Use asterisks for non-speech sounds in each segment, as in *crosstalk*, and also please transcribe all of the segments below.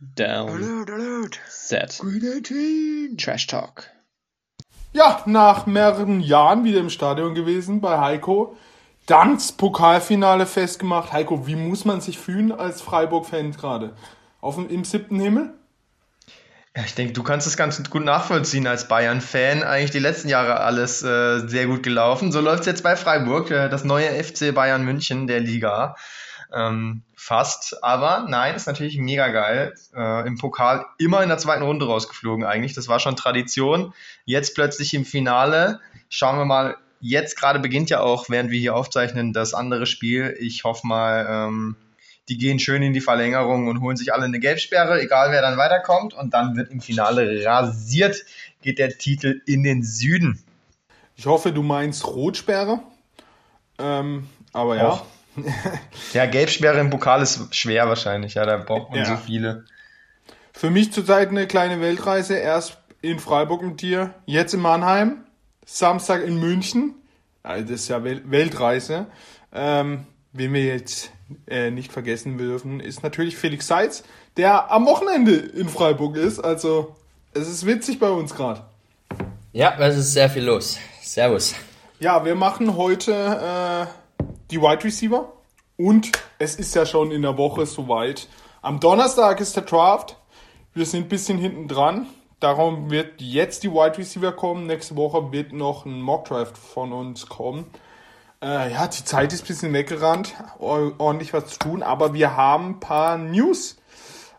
Down. Alert, alert. Set. Green 18. Trash Talk. Ja, nach mehreren Jahren wieder im Stadion gewesen bei Heiko. Dann das Pokalfinale festgemacht. Heiko, wie muss man sich fühlen als Freiburg-Fan gerade? Auf dem, Im siebten Himmel? Ja, ich denke, du kannst es ganz gut nachvollziehen als Bayern-Fan. Eigentlich die letzten Jahre alles äh, sehr gut gelaufen. So läuft es jetzt bei Freiburg, äh, das neue FC Bayern München der Liga. Ähm, fast, aber nein, ist natürlich mega geil. Äh, Im Pokal immer in der zweiten Runde rausgeflogen eigentlich. Das war schon Tradition. Jetzt plötzlich im Finale. Schauen wir mal. Jetzt gerade beginnt ja auch, während wir hier aufzeichnen, das andere Spiel. Ich hoffe mal, ähm, die gehen schön in die Verlängerung und holen sich alle eine Gelbsperre, egal wer dann weiterkommt. Und dann wird im Finale rasiert, geht der Titel in den Süden. Ich hoffe, du meinst Rotsperre. Ähm, aber ja. Och. Ja, Gelbsperre im Pokal ist schwer wahrscheinlich. Ja, da braucht man Ja. so viele. Für mich zurzeit eine kleine Weltreise. Erst in Freiburg mit dir, jetzt in Mannheim, Samstag in München. Also das ist ja Wel Weltreise. Ähm, wen wir jetzt äh, nicht vergessen dürfen, ist natürlich Felix Seitz, der am Wochenende in Freiburg ist. Also es ist witzig bei uns gerade. Ja, es ist sehr viel los. Servus. Ja, wir machen heute äh, die Wide Receiver und es ist ja schon in der Woche soweit. Am Donnerstag ist der Draft. Wir sind ein bisschen hinten dran. Darum wird jetzt die Wide Receiver kommen. Nächste Woche wird noch ein Mock Draft von uns kommen. Äh, ja, die Zeit ist ein bisschen weggerannt. Or- Ordentlich was zu tun. Aber wir haben ein paar News.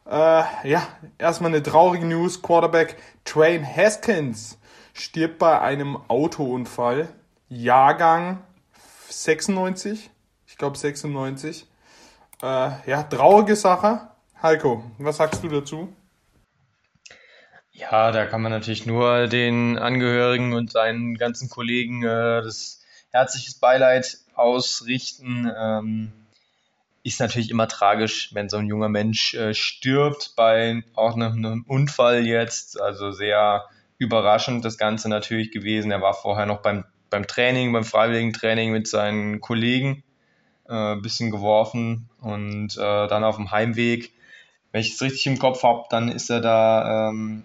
Äh, ja, erstmal eine traurige News. Quarterback Train Haskins stirbt bei einem Autounfall. Jahrgang 96. Ich glaube 96. Äh, ja, traurige Sache. Heiko, was sagst du dazu? Ja, da kann man natürlich nur den Angehörigen und seinen ganzen Kollegen äh, das herzliches Beileid ausrichten. Ähm, ist natürlich immer tragisch, wenn so ein junger Mensch äh, stirbt bei auch einem, einem Unfall jetzt. Also sehr überraschend das Ganze natürlich gewesen. Er war vorher noch beim, beim Training, beim freiwilligen Training mit seinen Kollegen äh, ein bisschen geworfen und äh, dann auf dem Heimweg wenn ich es richtig im Kopf habe, dann ist er da ähm,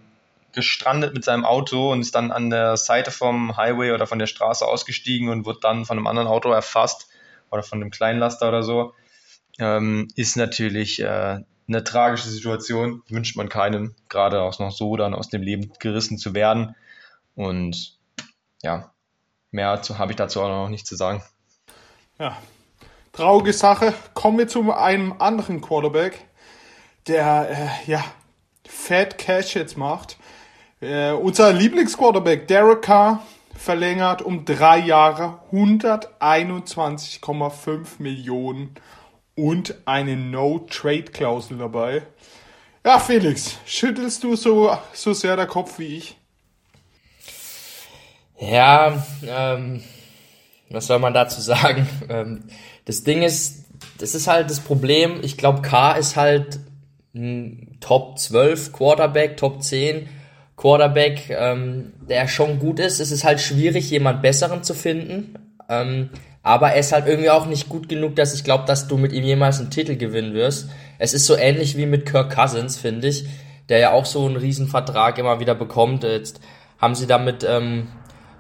gestrandet mit seinem Auto und ist dann an der Seite vom Highway oder von der Straße ausgestiegen und wird dann von einem anderen Auto erfasst oder von einem Kleinlaster oder so. Ähm, ist natürlich äh, eine tragische Situation, wünscht man keinem, gerade auch noch so dann aus dem Leben gerissen zu werden. Und ja, mehr habe ich dazu auch noch nicht zu sagen. Ja, traurige Sache. Kommen wir zu einem anderen Quarterback, der äh, ja Fat Cash jetzt macht. Äh, unser Lieblingsquarterback Derek Carr verlängert um drei Jahre 121,5 Millionen und eine No-Trade-Klausel dabei. Ja, Felix, schüttelst du so, so sehr der Kopf wie ich? Ja, ähm, was soll man dazu sagen? *laughs* Ähm, das Ding ist, das ist halt das Problem. Ich glaube, K ist halt ein Top 12 Quarterback, Top 10 Quarterback, ähm, der schon gut ist. Es ist halt schwierig, jemand Besseren zu finden. Ähm, aber er ist halt irgendwie auch nicht gut genug, dass ich glaube, dass du mit ihm jemals einen Titel gewinnen wirst. Es ist so ähnlich wie mit Kirk Cousins, finde ich, der ja auch so einen Riesenvertrag immer wieder bekommt. Jetzt haben sie damit ähm,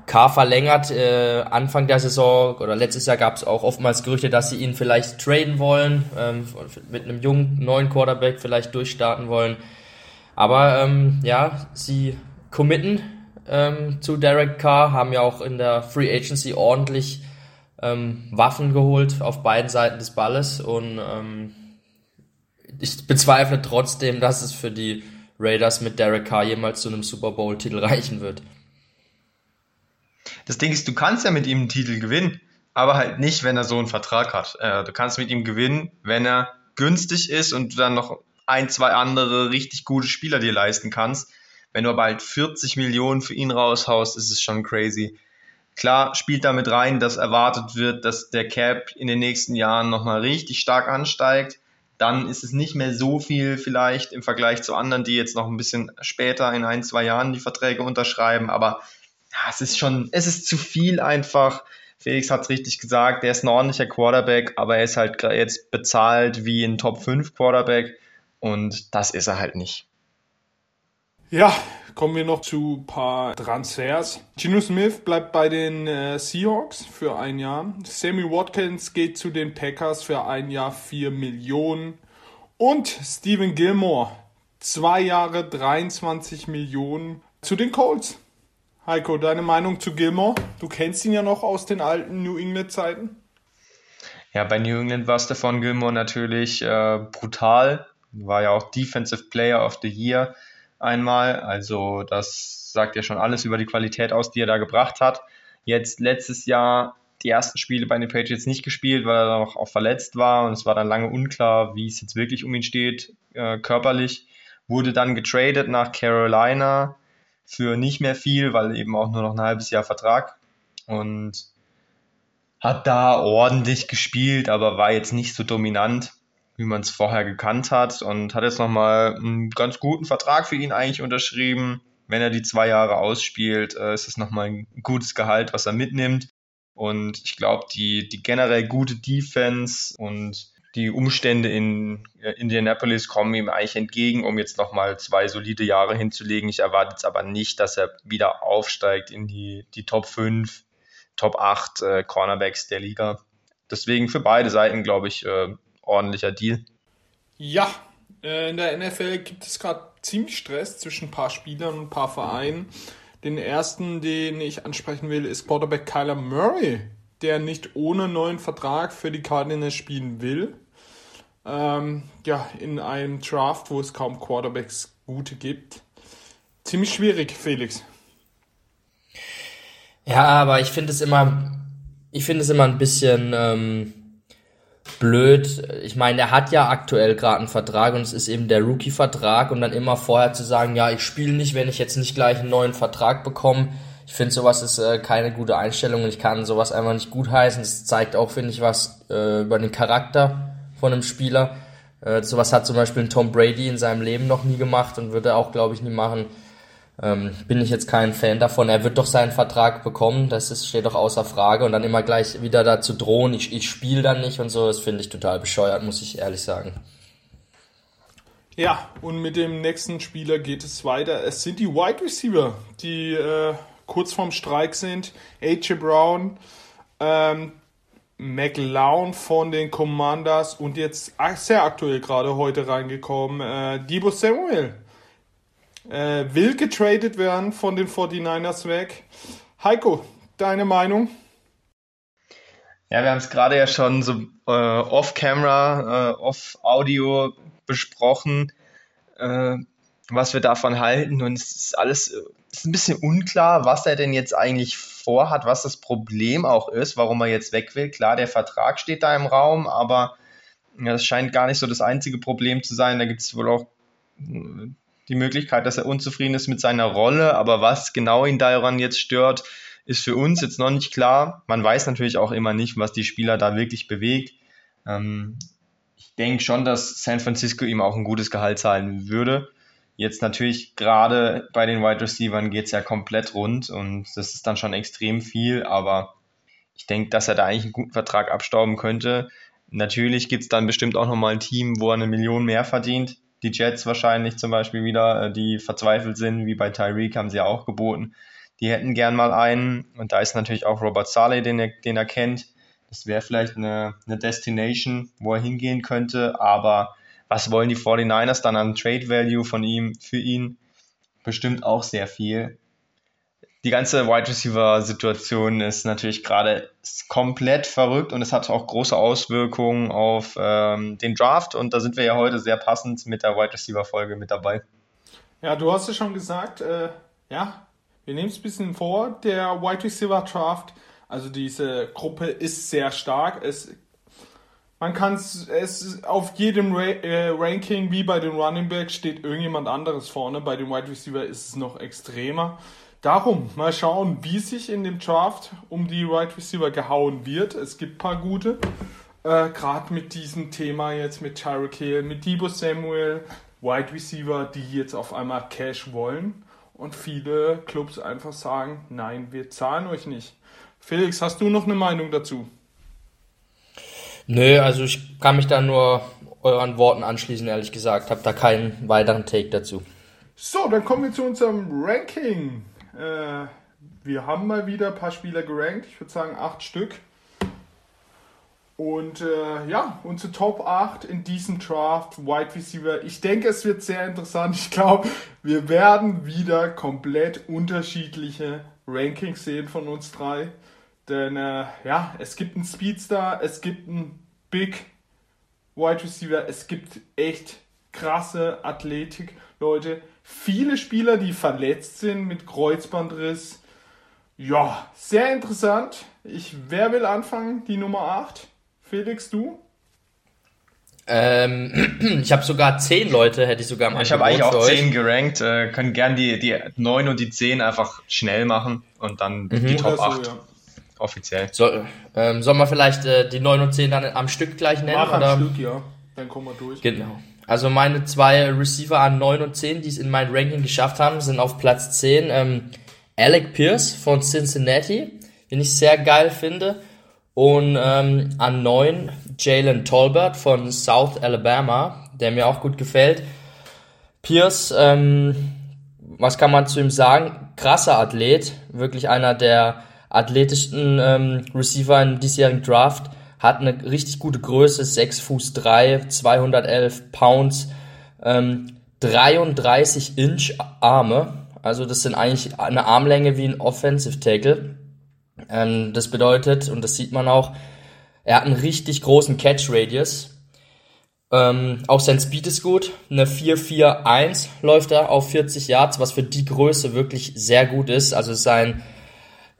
K verlängert. Äh, Anfang der Saison oder letztes Jahr gab es auch oftmals Gerüchte, dass sie ihn vielleicht traden wollen, ähm, mit einem jungen neuen Quarterback vielleicht durchstarten wollen. Aber ähm, ja, sie committen ähm, zu Derek Carr, haben ja auch in der Free Agency ordentlich ähm, Waffen geholt auf beiden Seiten des Balles und ähm, ich bezweifle trotzdem, dass es für die Raiders mit Derek Carr jemals zu einem Super Bowl-Titel reichen wird. Das Ding ist, du kannst ja mit ihm einen Titel gewinnen, aber halt nicht, wenn er so einen Vertrag hat. Äh, du kannst mit ihm gewinnen, wenn er günstig ist und du dann noch ein, zwei andere richtig gute Spieler dir leisten kannst. Wenn du aber halt 40 Millionen für ihn raushaust, ist es schon crazy. Klar spielt damit rein, dass erwartet wird, dass der Cap in den nächsten Jahren nochmal richtig stark ansteigt. Dann ist es nicht mehr so viel vielleicht im Vergleich zu anderen, die jetzt noch ein bisschen später in ein, zwei Jahren die Verträge unterschreiben. Aber ja, es ist schon, es ist zu viel einfach. Felix hat es richtig gesagt, der ist ein ordentlicher Quarterback, aber er ist halt jetzt bezahlt wie ein Top 5 Quarterback. und das ist er halt nicht. Ja, kommen wir noch zu ein paar Transfers. Gino Smith bleibt bei den äh, Seahawks für ein Jahr. Sammy Watkins geht zu den Packers für ein Jahr 4 Millionen. Und Steven Gilmore, zwei Jahre 23 Millionen zu den Colts. Heiko, deine Meinung zu Gilmore? Du kennst ihn ja noch aus den alten New England-Zeiten. Ja, bei New England war Stefan Gilmore natürlich äh, brutal. War ja auch Defensive Player of the Year einmal. Also das sagt ja schon alles über die Qualität aus, die er da gebracht hat. Jetzt letztes Jahr die ersten Spiele bei den Patriots nicht gespielt, weil er noch auch verletzt war und es war dann lange unklar, wie es jetzt wirklich um ihn steht, äh, körperlich. Wurde dann getradet nach Carolina für nicht mehr viel, weil eben auch nur noch ein halbes Jahr Vertrag und hat da ordentlich gespielt, aber war jetzt nicht so dominant wie man es vorher gekannt hat und hat jetzt nochmal einen ganz guten Vertrag für ihn eigentlich unterschrieben. Wenn er die zwei Jahre ausspielt, äh, ist es nochmal ein gutes Gehalt, was er mitnimmt. Und ich glaube, die, die generell gute Defense und die Umstände in äh, Indianapolis kommen ihm eigentlich entgegen, um jetzt nochmal zwei solide Jahre hinzulegen. Ich erwarte jetzt aber nicht, dass er wieder aufsteigt in die, die Top 5, Top 8 äh, Cornerbacks der Liga. Deswegen für beide Seiten, glaube ich, äh, ordentlicher Deal. Ja, äh, in der NFL gibt es gerade ziemlich Stress zwischen ein paar Spielern und ein paar Vereinen. Den ersten, den ich ansprechen will, ist Quarterback Kyler Murray, der nicht ohne neuen Vertrag für die Cardinals spielen will. Ähm, ja, in einem Draft, wo es kaum Quarterbacks gute gibt. Ziemlich schwierig, Felix. Ja, aber ich finde es immer, ich finde es immer ein bisschen ähm, blöd. Ich meine, er hat ja aktuell gerade einen Vertrag und es ist eben der Rookie-Vertrag und dann immer vorher zu sagen, ja, ich spiele nicht, wenn ich jetzt nicht gleich einen neuen Vertrag bekomme. Ich finde, sowas ist äh, keine gute Einstellung und ich kann sowas einfach nicht gut heißen. Es zeigt auch, finde ich, was äh, über den Charakter von einem Spieler. Äh, sowas hat zum Beispiel Tom Brady in seinem Leben noch nie gemacht und würde er auch, glaube ich, nie machen. Ähm, bin ich jetzt kein Fan davon. Er wird doch seinen Vertrag bekommen, das ist, steht doch außer Frage. Und dann immer gleich wieder dazu drohen, ich, ich spiele dann nicht und so, das finde ich total bescheuert, muss ich ehrlich sagen. Ja, und mit dem nächsten Spieler geht es weiter. Es sind die Wide Receiver, die äh, kurz vorm Streik sind. AJ Brown, ähm, McLeod von den Commanders und jetzt sehr aktuell gerade heute reingekommen, äh, Debo Samuel äh, will getradet werden von den 49ers weg. Heiko, deine Meinung? Ja, wir haben es gerade ja schon so äh, off-camera, äh, off-audio besprochen, äh, was wir davon halten. Und es ist alles es ist ein bisschen unklar, was er denn jetzt eigentlich vorhat, was das Problem auch ist, warum er jetzt weg will. Klar, der Vertrag steht da im Raum, aber das scheint gar nicht so das einzige Problem zu sein. Da gibt es wohl auch die Möglichkeit, dass er unzufrieden ist mit seiner Rolle, aber was genau ihn daran jetzt stört, ist für uns jetzt noch nicht klar. Man weiß natürlich auch immer nicht, was die Spieler da wirklich bewegt. Ähm, ich denke schon, dass San Francisco ihm auch ein gutes Gehalt zahlen würde. Jetzt natürlich gerade bei den Wide Receivers geht es ja komplett rund und das ist dann schon extrem viel, aber ich denke, dass er da eigentlich einen guten Vertrag abstauben könnte. Natürlich gibt es dann bestimmt auch nochmal ein Team, wo er eine Million mehr verdient die Jets wahrscheinlich zum Beispiel wieder, äh, die verzweifelt sind, wie bei Tyreek haben sie ja auch geboten. Die hätten gern mal einen. Und da ist natürlich auch Robert Saleh, den er, den er kennt. Das wäre vielleicht eine, eine Destination, wo er hingehen könnte. Aber was wollen die 49ers dann an Trade Value von ihm für ihn? Bestimmt auch sehr viel die ganze Wide Receiver Situation ist natürlich gerade komplett verrückt und es hat auch große Auswirkungen auf ähm, den Draft und da sind wir ja heute sehr passend mit der Wide Receiver Folge mit dabei. Ja, du hast es schon gesagt, äh, ja, wir nehmen es ein bisschen vor, der Wide Receiver Draft, also diese Gruppe ist sehr stark, es man kann es auf jedem Ra äh, Ranking wie bei den Running Backs steht irgendjemand anderes vorne. Bei den Wide Receiver ist es noch extremer. Darum mal schauen, wie sich in dem Draft um die Right Receiver gehauen wird. Es gibt paar gute. Äh, Gerade mit diesem Thema jetzt mit Tyreek Hill, mit Debo Samuel, Wide Receiver, die jetzt auf einmal Cash wollen. Und viele Clubs einfach sagen, nein, wir zahlen euch nicht. Felix, hast du noch eine Meinung dazu? Nö, also ich kann mich da nur euren Worten anschließen, ehrlich gesagt. Hab da keinen weiteren Take dazu. So, dann kommen wir zu unserem Ranking. Äh, wir haben mal wieder ein paar Spieler gerankt. Ich würde sagen acht Stück. Und äh, ja, unsere Top 8 in diesem Draft, Wide Receiver. Ich denke, es wird sehr interessant. Ich glaube, wir werden wieder komplett unterschiedliche Rankings sehen von uns drei. Denn äh, ja, es gibt einen Speedstar, es gibt einen Big Wide Receiver, es gibt echt krasse Athletik, Leute. Viele Spieler, die verletzt sind mit Kreuzbandriss. Ja, sehr interessant. Ich, wer will anfangen? Die Nummer 8? Felix, du? Ähm, *clears throat* ich habe sogar zehn Leute, hätte ich sogar am Ich habe eigentlich auch zehn gerankt. Äh, können gern die, die 9 und die 10 einfach schnell machen und dann mhm. die Top 8 so, ja. Offiziell. So, ähm, sollen wir vielleicht äh, die 9 und 10 dann am Stück gleich nennen? Mach am Stück, ja. Dann kommen wir durch. Genau. Also meine zwei Receiver an 9 und 10, die es in mein Ranking geschafft haben, sind auf Platz 10 ähm, Alec Pierce von Cincinnati, den ich sehr geil finde. Und ähm, an 9 Jalen Tolbert von South Alabama, der mir auch gut gefällt. Pierce, ähm, was kann man zu ihm sagen? Krasser Athlet, wirklich einer der athletischsten ähm, Receiver in diesjährigen Draft. Hat eine richtig gute Größe, 6 Fuß 3, 211 Pounds, ähm, 33 Inch Arme. Also das sind eigentlich eine Armlänge wie ein Offensive Tackle. Ähm, das bedeutet, und das sieht man auch, er hat einen richtig großen Catch Radius. Ähm, auch sein Speed ist gut. Eine 4-4-1 läuft er auf 40 Yards, was für die Größe wirklich sehr gut ist. Also sein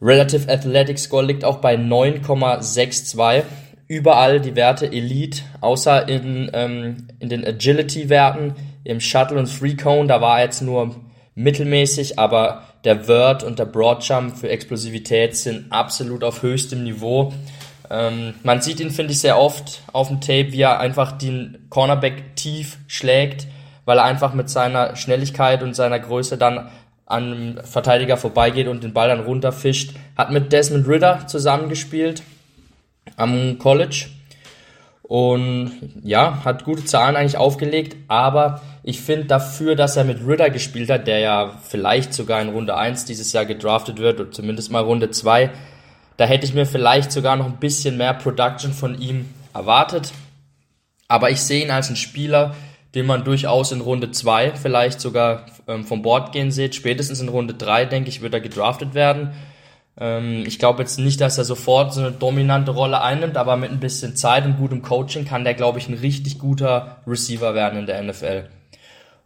Relative Athletic Score liegt auch bei 9,62. Überall die Werte Elite, außer in, ähm, in den Agility-Werten, im Shuttle und Free Cone, da war er jetzt nur mittelmäßig, aber der Word und der Broad Jump für Explosivität sind absolut auf höchstem Niveau. Ähm, man sieht ihn, finde ich, sehr oft auf dem Tape, wie er einfach den Cornerback tief schlägt, weil er einfach mit seiner Schnelligkeit und seiner Größe dann an Verteidiger vorbeigeht und den Ball dann runterfischt. Hat mit Desmond Ritter zusammengespielt am College und ja, hat gute Zahlen eigentlich aufgelegt, aber ich finde dafür, dass er mit Ritter gespielt hat, der ja vielleicht sogar in Runde 1 dieses Jahr gedraftet wird oder zumindest mal Runde 2, da hätte ich mir vielleicht sogar noch ein bisschen mehr Production von ihm erwartet. Aber ich sehe ihn als einen Spieler, den man durchaus in Runde 2 vielleicht sogar ähm, vom Board gehen sieht. Spätestens in Runde 3, denke ich, wird er gedraftet werden. Ähm, ich glaube jetzt nicht, dass er sofort so eine dominante Rolle einnimmt, aber mit ein bisschen Zeit und gutem Coaching kann der, glaube ich, ein richtig guter Receiver werden in der NFL.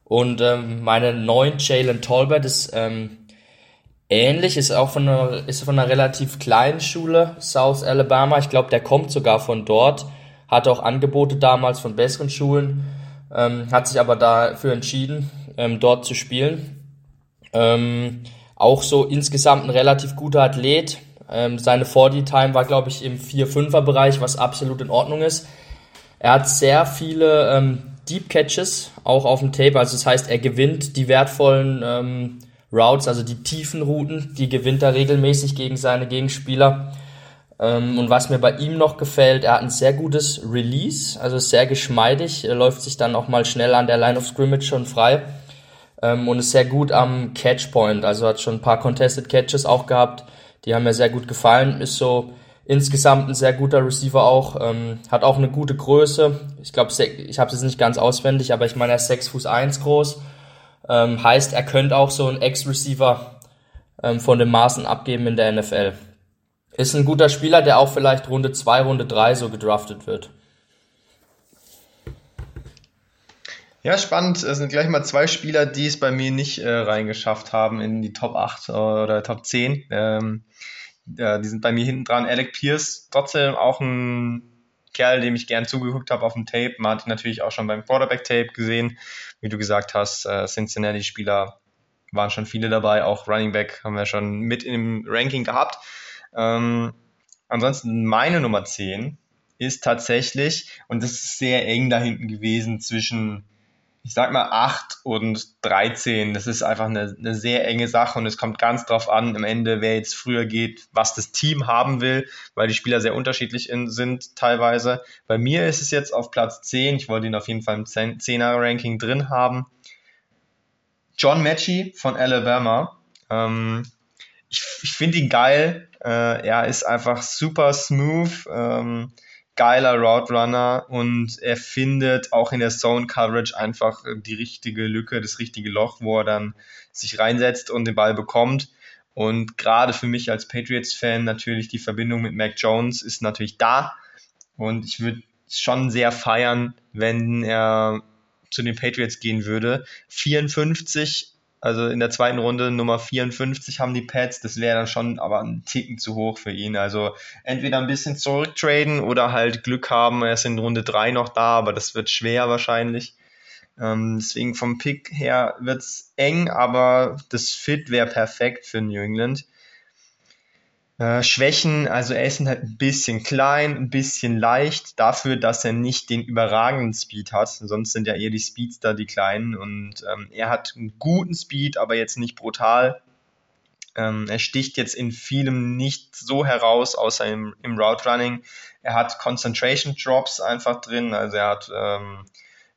Und ähm, meine neuen Jalen Tolbert ist ähm, ähnlich, ist auch von einer, ist von einer relativ kleinen Schule, South Alabama. Ich glaube, der kommt sogar von dort, hat auch Angebote damals von besseren Schulen, ähm, hat sich aber dafür entschieden, ähm, dort zu spielen. Ähm, auch so insgesamt ein relativ guter Athlet. Ähm, seine 40-Time war, glaube ich, im 4-5er-Bereich, was absolut in Ordnung ist. Er hat sehr viele ähm, Deep Catches, auch auf dem Tape. Also das heißt, er gewinnt die wertvollen ähm, Routes, also die tiefen Routen, die gewinnt er regelmäßig gegen seine Gegenspieler. Ähm, und was mir bei ihm noch gefällt, er hat ein sehr gutes Release, also sehr geschmeidig. Er läuft sich dann auch mal schnell an der Line of Scrimmage schon frei ähm, und ist sehr gut am Catchpoint. Also hat schon ein paar Contested Catches auch gehabt. Die haben mir sehr gut gefallen. Ist so insgesamt ein sehr guter Receiver auch. Ähm, hat auch eine gute Größe. Ich glaube, ich habe es jetzt nicht ganz auswendig, aber ich meine, er ist 6 Fuß 1 groß. Heißt, er könnte auch so ein Ex-Receiver von den Maßen abgeben in der NFL. Ist ein guter Spieler, der auch vielleicht Runde 2, Runde 3 so gedraftet wird. Ja, spannend. Es sind gleich mal zwei Spieler, die es bei mir nicht äh, reingeschafft haben in die Top 8 oder Top 10. Ähm, ja, die sind bei mir hinten dran. Alec Pierce, trotzdem auch ein Kerl, dem ich gern zugeguckt habe auf dem Tape. Man hat ihn natürlich auch schon beim Quarterback-Tape gesehen. Wie du gesagt hast, äh, Cincinnati-Spieler waren schon viele dabei. Auch Running Back haben wir schon mit im Ranking gehabt. Ähm, ansonsten meine Nummer 10 ist tatsächlich, und das ist sehr eng da hinten gewesen zwischen ich sag mal 8 und 13. Das ist einfach eine, eine sehr enge Sache und es kommt ganz drauf an, am Ende, wer jetzt früher geht, was das Team haben will, weil die Spieler sehr unterschiedlich in, sind teilweise. Bei mir ist es jetzt auf Platz 10. Ich wollte ihn auf jeden Fall im 10er-Ranking drin haben. John Matchy von Alabama. Ähm, ich ich finde ihn geil. Äh, er ist einfach super smooth. Ähm, geiler Route Runner und er findet auch in der Zone Coverage einfach die richtige Lücke, das richtige Loch, wo er dann sich reinsetzt und den Ball bekommt. Und gerade für mich als Patriots-Fan natürlich die Verbindung mit Mac Jones ist natürlich da. Und ich würde schon sehr feiern, wenn er zu den Patriots gehen würde. 54 also in der zweiten Runde Nummer 54 haben die Pets. Das wäre dann schon aber ein Ticken zu hoch für ihn. Also entweder ein bisschen zurücktraden oder halt Glück haben. Er ist in Runde 3 noch da, aber das wird schwer wahrscheinlich. Ähm, deswegen vom Pick her wird es eng, aber das Fit wäre perfekt für New England. Äh, Schwächen, also er ist halt ein bisschen klein, ein bisschen leicht, dafür, dass er nicht den überragenden Speed hat. Sonst sind ja eher die Speedster die kleinen und ähm, er hat einen guten Speed, aber jetzt nicht brutal. Ähm, er sticht jetzt in vielem nicht so heraus, außer im, im Route Running. Er hat Concentration Drops einfach drin, also er hat ähm,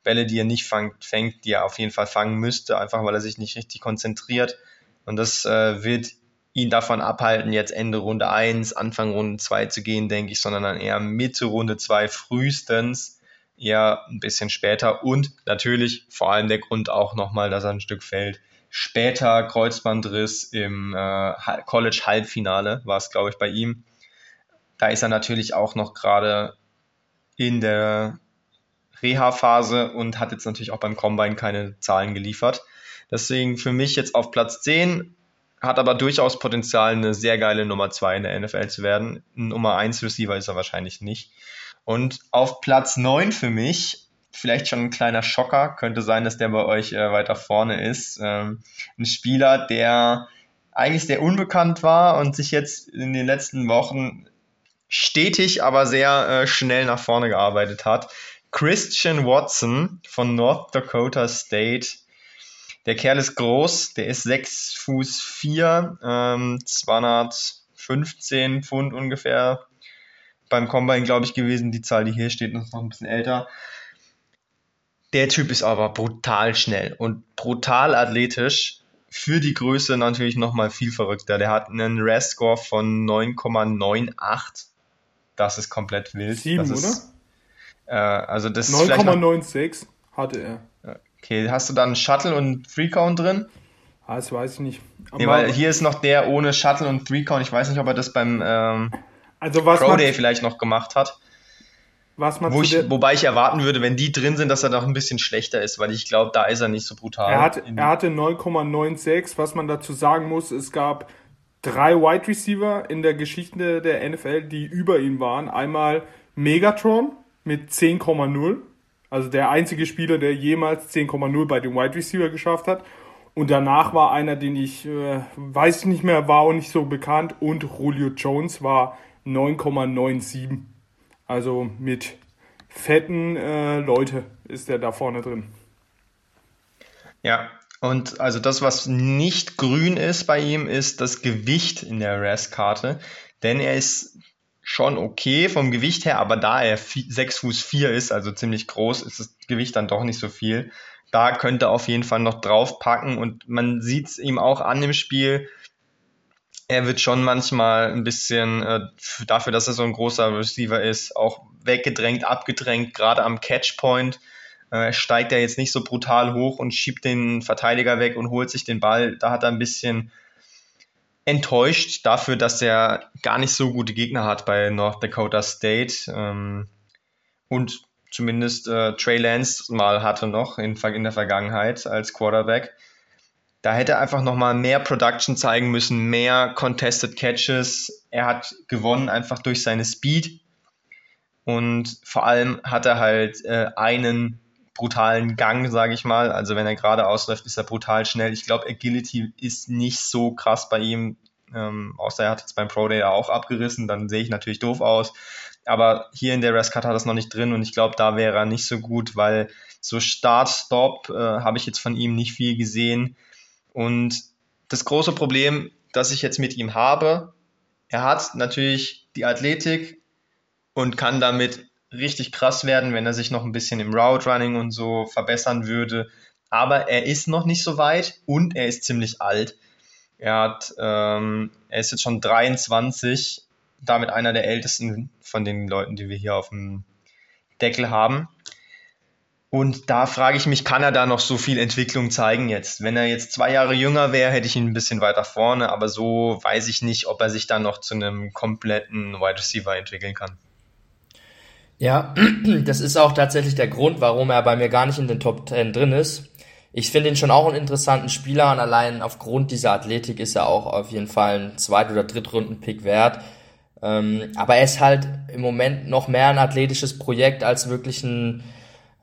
Bälle, die er nicht fangt, fängt, die er auf jeden Fall fangen müsste, einfach weil er sich nicht richtig konzentriert. Und das äh, wird ihn davon abhalten, jetzt Ende Runde 1, Anfang Runde 2 zu gehen, denke ich, sondern dann eher Mitte Runde 2 frühestens, eher ein bisschen später und natürlich vor allem der Grund auch nochmal, dass er ein Stück fällt. Später Kreuzbandriss im äh, College-Halbfinale war es, glaube ich, bei ihm. Da ist er natürlich auch noch gerade in der Reha-Phase und hat jetzt natürlich auch beim Combine keine Zahlen geliefert. Deswegen für mich jetzt auf Platz 10 hat aber durchaus Potenzial, eine sehr geile Nummer 2 in der NFL zu werden. Ein Nummer 1 Receiver ist er wahrscheinlich nicht. Und auf Platz 9 für mich, vielleicht schon ein kleiner Schocker, könnte sein, dass der bei euch äh, weiter vorne ist. Ähm, ein Spieler, der eigentlich sehr unbekannt war und sich jetzt in den letzten Wochen stetig, aber sehr äh, schnell nach vorne gearbeitet hat. Christian Watson von North Dakota State der Kerl ist groß, der ist 6 Fuß 4, ähm, 215 Pfund ungefähr. Beim Combine, glaube ich, gewesen. Die Zahl, die hier steht, ist noch ein bisschen älter. Der Typ ist aber brutal schnell und brutal athletisch. Für die Größe natürlich nochmal viel verrückter. Der hat einen RAS-Score von 9,98. Das ist komplett wild. 7, das ist, oder? Äh, also 9,96 hatte er. Okay, hast du dann Shuttle und Three Count drin? Ah, das weiß ich nicht. Aber nee, weil hier ist noch der ohne Shuttle und Three Count. Ich weiß nicht, ob er das beim ähm, also was Pro Day vielleicht noch gemacht hat. Was man Wo ich, wobei ich erwarten würde, wenn die drin sind, dass er noch ein bisschen schlechter ist, weil ich glaube, da ist er nicht so brutal. Er, hat, er hatte 9,96. Was man dazu sagen muss, es gab drei Wide Receiver in der Geschichte der NFL, die über ihn waren. Einmal Megatron mit 10,0 also der einzige Spieler, der jemals 10,0 bei dem Wide Receiver geschafft hat. Und danach war einer, den ich, äh, weiß ich nicht mehr, war auch nicht so bekannt. Und Julio Jones war 9,97. Also mit fetten äh, Leute ist der da vorne drin. Ja, und also das, was nicht grün ist bei ihm, ist das Gewicht in der RAS-Karte. Denn er ist schon okay vom Gewicht her, aber da er 6 Fuß 4 ist, also ziemlich groß, ist das Gewicht dann doch nicht so viel. Da könnte er auf jeden Fall noch draufpacken und man sieht es ihm auch an dem Spiel. Er wird schon manchmal ein bisschen äh, dafür, dass er so ein großer Receiver ist, auch weggedrängt, abgedrängt, gerade am Catchpoint. Äh, steigt er jetzt nicht so brutal hoch und schiebt den Verteidiger weg und holt sich den Ball. Da hat er ein bisschen enttäuscht dafür, dass er gar nicht so gute Gegner hat bei North Dakota State ähm, und zumindest äh, Trey Lance mal hatte noch in, in der Vergangenheit als Quarterback. Da hätte er einfach nochmal mehr Production zeigen müssen, mehr Contested Catches. Er hat gewonnen einfach durch seine Speed. Und vor allem hat er halt äh, einen brutalen Gang, sage ich mal. Also wenn er gerade ausläuft, ist er brutal schnell. Ich glaube, Agility ist nicht so krass bei ihm, ähm, außer er hat jetzt beim Pro Day auch abgerissen, dann sehe ich natürlich doof aus. Aber hier in der Rescut hat er das noch nicht drin und ich glaube, da wäre er nicht so gut, weil so Start-Stop äh, habe ich jetzt von ihm nicht viel gesehen. Und das große Problem, das ich jetzt mit ihm habe, er hat natürlich die Athletik und kann damit richtig krass werden, wenn er sich noch ein bisschen im Route Running und so verbessern würde. Aber er ist noch nicht so weit und er ist ziemlich alt. Er hat, ähm, er ist jetzt schon 23, damit einer der ältesten von den Leuten, die wir hier auf dem Deckel haben. Und da frage ich mich, kann er da noch so viel Entwicklung zeigen jetzt? Wenn er jetzt zwei Jahre jünger wäre, hätte ich ihn ein bisschen weiter vorne, aber so weiß ich nicht, ob er sich dann noch zu einem kompletten Wide Receiver entwickeln kann. Ja, *clears throat* das ist auch tatsächlich der Grund, warum er bei mir gar nicht in den Top 10 drin ist. Ich finde ihn schon auch einen interessanten Spieler und allein aufgrund dieser Athletik ist er auch auf jeden Fall ein Zweit- oder Drittrunden-Pick wert. Ähm, aber er ist halt im Moment noch mehr ein athletisches Projekt als wirklich ein,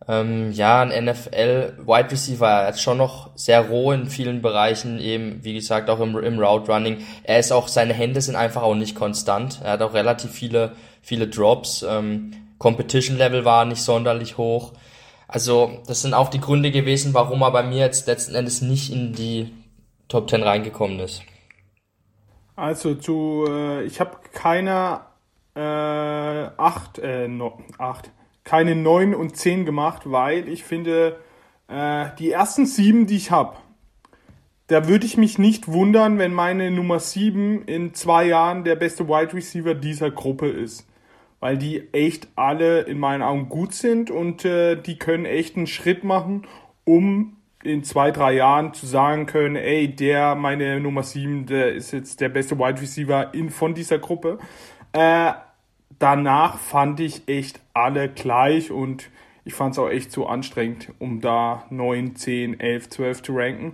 ähm, ja, ein NFL Wide Receiver. Er ist schon noch sehr roh in vielen Bereichen, eben, wie gesagt, auch im, im Route Running. Er ist auch, seine Hände sind einfach auch nicht konstant. Er hat auch relativ viele, viele Drops. Ähm, Competition Level war nicht sonderlich hoch. Also, das sind auch die Gründe gewesen, warum er bei mir jetzt letzten Endes nicht in die Top 10 reingekommen ist. Also zu, äh, ich habe keine äh, acht, äh, keine neun und zehn gemacht, weil ich finde, äh, die ersten sieben, die ich habe, da würde ich mich nicht wundern, wenn meine Nummer sieben in zwei Jahren der beste Wide Receiver dieser Gruppe ist weil die echt alle in meinen Augen gut sind und äh, die können echt einen Schritt machen, um in zwei, drei Jahren zu sagen können, ey, der, meine Nummer sieben, der ist jetzt der beste Wide Receiver in, von dieser Gruppe. Äh, danach fand ich echt alle gleich und ich fand es auch echt zu anstrengend, um da 9, 10, 11, 12 zu ranken.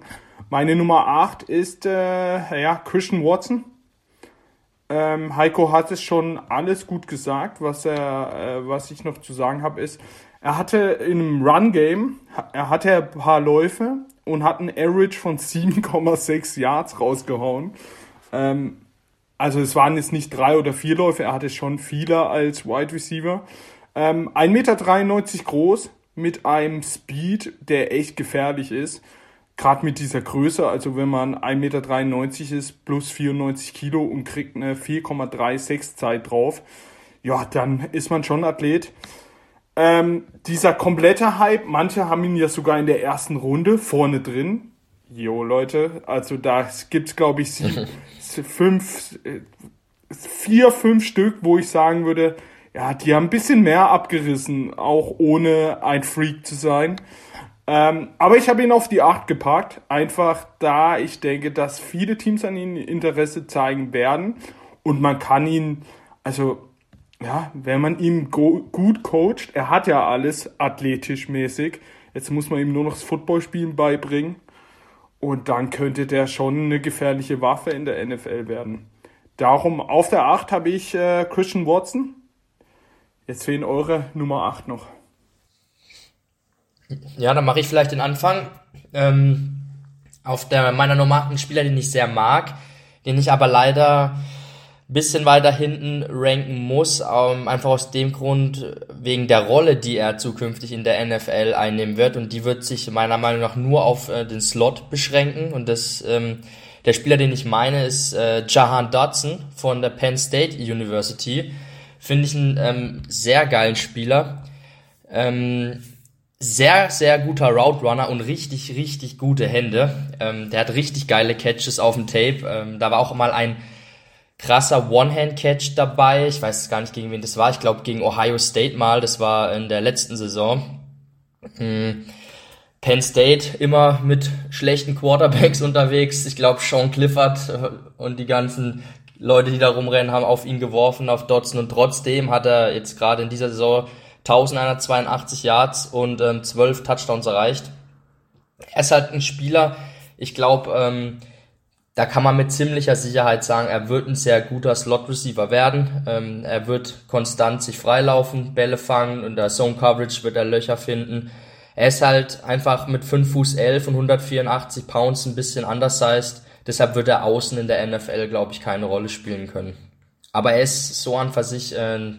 Meine Nummer 8 ist äh, ja, Christian Watson. Ähm, Heiko hat es schon alles gut gesagt. Was er, äh, was ich noch zu sagen habe, ist, er hatte in einem Run-Game, er hatte ein paar Läufe und hat einen Average von 7,6 Yards rausgehauen. Ähm, also es waren jetzt nicht drei oder vier Läufe, er hatte schon viele als Wide Receiver. Ähm, 1,93 Meter groß mit einem Speed, der echt gefährlich ist gerade mit dieser Größe, also wenn man 1,93 Meter ist plus 94 Kilo und kriegt eine 4,36 Zeit drauf, ja, dann ist man schon Athlet. Ähm, dieser komplette Hype, manche haben ihn ja sogar in der ersten Runde vorne drin. Jo, Leute, also da gibt's glaube ich sieben, *laughs* fünf, vier, fünf Stück, wo ich sagen würde, ja, die haben ein bisschen mehr abgerissen, auch ohne ein Freak zu sein. Ähm, aber ich habe ihn auf die 8 gepackt, einfach da ich denke, dass viele Teams an ihn Interesse zeigen werden und man kann ihn, also ja, wenn man ihn gut coacht, er hat ja alles athletisch mäßig, jetzt muss man ihm nur noch das Footballspielen beibringen und dann könnte der schon eine gefährliche Waffe in der NFL werden. Darum auf der 8 habe ich äh, Christian Watson. Jetzt fehlen eure Nummer 8 noch. Ja, dann mache ich vielleicht den Anfang. Ähm, auf der meiner ein Spieler, den ich sehr mag, den ich aber leider bisschen weiter hinten ranken muss, ähm, einfach aus dem Grund, wegen der Rolle, die er zukünftig in der NFL einnehmen wird. Und die wird sich meiner Meinung nach nur auf äh, den Slot beschränken. Und das, ähm, der Spieler, den ich meine, ist äh, Jahan Dodson von der Penn State University. Finde ich einen ähm, sehr geilen Spieler. Ähm, sehr, sehr guter Route Runner und richtig, richtig gute Hände. Ähm, der hat richtig geile Catches auf dem Tape. Ähm, da war auch mal ein krasser One-Hand-Catch dabei. Ich weiß gar nicht, gegen wen das war. Ich glaube, gegen Ohio State mal. Das war in der letzten Saison. Hm. Penn State immer mit schlechten Quarterbacks *laughs* unterwegs. Ich glaube, Sean Clifford äh, und die ganzen Leute, die da rumrennen, haben auf ihn geworfen, auf Dodson. Und trotzdem hat er jetzt gerade in dieser Saison 1182 Yards und ähm, 12 Touchdowns erreicht. Er ist halt ein Spieler, ich glaube, ähm, da kann man mit ziemlicher Sicherheit sagen, er wird ein sehr guter Slot-Receiver werden. Ähm, er wird konstant sich freilaufen, Bälle fangen und der Zone-Coverage wird er Löcher finden. Er ist halt einfach mit 5 Fuß 11 und 184 Pounds ein bisschen undersized. Deshalb wird er außen in der NFL, glaube ich, keine Rolle spielen können. Aber er ist so an für sich äh,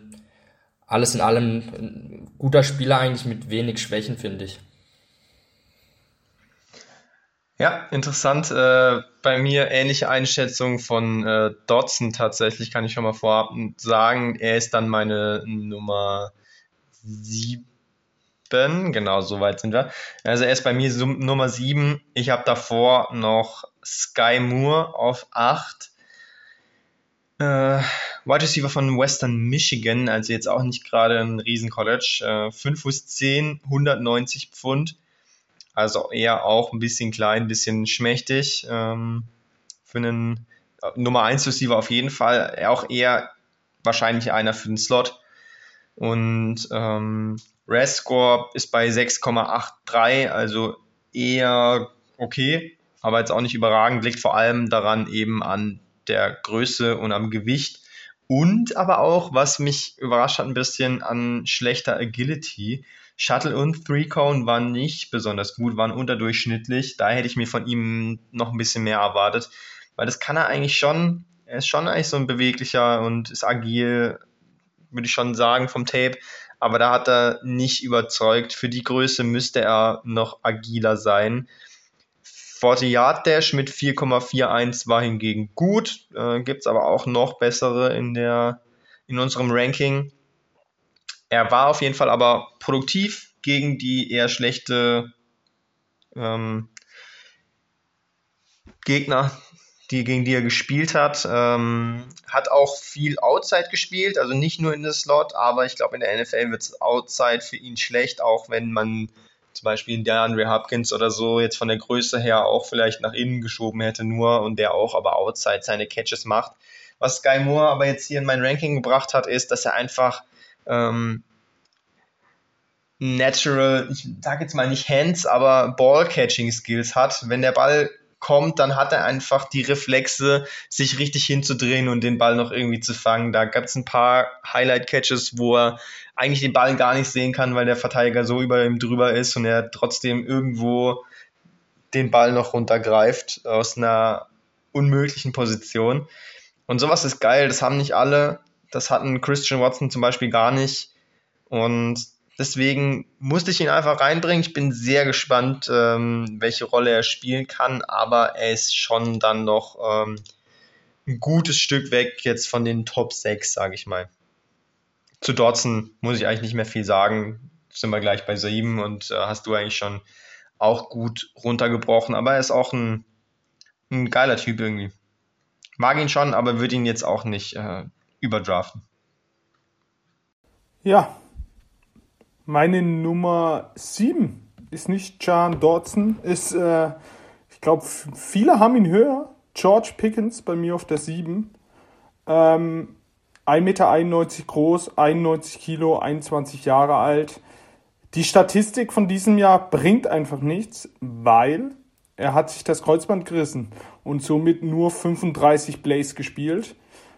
alles in allem ein guter Spieler eigentlich mit wenig Schwächen, finde ich. Ja, interessant. Äh, bei mir ähnliche Einschätzung von äh, Dodson tatsächlich, kann ich schon mal vorab sagen. Er ist dann meine Nummer 7. Genau, so weit sind wir. Also er ist bei mir Nummer 7. Ich habe davor noch Sky Moore auf 8. Äh, Wide Receiver von Western Michigan, also jetzt auch nicht gerade ein Riesen-College. Äh, 5 Fuß 10, 190 Pfund. Also eher auch ein bisschen klein, ein bisschen schmächtig. Ähm, für einen äh, Nummer 1 Receiver auf jeden Fall. Auch eher wahrscheinlich einer für den Slot. Und ähm, REST-Score ist bei 6,83, also eher okay, aber jetzt auch nicht überragend. Liegt vor allem daran eben an der Größe und am Gewicht. Und aber auch, was mich überrascht hat, ein bisschen an schlechter Agility. Shuttle und Three Cone waren nicht besonders gut, waren unterdurchschnittlich. Da hätte ich mir von ihm noch ein bisschen mehr erwartet, weil das kann er eigentlich schon. Er ist schon eigentlich so ein beweglicher und ist agil, würde ich schon sagen, vom Tape. Aber da hat er nicht überzeugt. Für die Größe müsste er noch agiler sein. 40 Yard Dash mit 4,41 war hingegen gut. Äh, Gibt es aber auch noch bessere in, der, in unserem Ranking. Er war auf jeden Fall aber produktiv gegen die eher schlechte ähm, Gegner, die, gegen die er gespielt hat. Ähm, hat auch viel Outside gespielt, also nicht nur in der Slot, aber ich glaube, in der NFL wird Outside für ihn schlecht, auch wenn man zum Beispiel der Andre Hopkins oder so jetzt von der Größe her auch vielleicht nach innen geschoben hätte nur und der auch aber Outside seine Catches macht. Was Sky Moore aber jetzt hier in mein Ranking gebracht hat, ist, dass er einfach ähm, natural, ich sag jetzt mal nicht Hands, aber Ball-Catching-Skills hat. Wenn der Ball kommt, dann hat er einfach die Reflexe, sich richtig hinzudrehen und den Ball noch irgendwie zu fangen. Da gab es ein paar Highlight-Catches, wo er eigentlich den Ball gar nicht sehen kann, weil der Verteidiger so über ihm drüber ist und er trotzdem irgendwo den Ball noch runtergreift aus einer unmöglichen Position. Und sowas ist geil, das haben nicht alle. Das hatten Christian Watson zum Beispiel gar nicht. Und Deswegen musste ich ihn einfach reinbringen. Ich bin sehr gespannt, ähm, welche Rolle er spielen kann, aber er ist schon dann noch ähm, ein gutes Stück weg jetzt von den Top 6, sage ich mal. Zu Dodson muss ich eigentlich nicht mehr viel sagen. Sind wir gleich bei 7 und äh, hast du eigentlich schon auch gut runtergebrochen, aber er ist auch ein, ein geiler Typ irgendwie. Mag ihn schon, aber würde ihn jetzt auch nicht äh, überdraften. Ja, meine Nummer 7 ist nicht John Dodson, ist, äh, ich glaube, viele haben ihn höher. George Pickens bei mir auf der 7. Ähm, 1,91 Meter groß, 91 Kilo, 21 Jahre alt. Die Statistik von diesem Jahr bringt einfach nichts, weil er hat sich das Kreuzband gerissen und somit nur 35 Plays gespielt.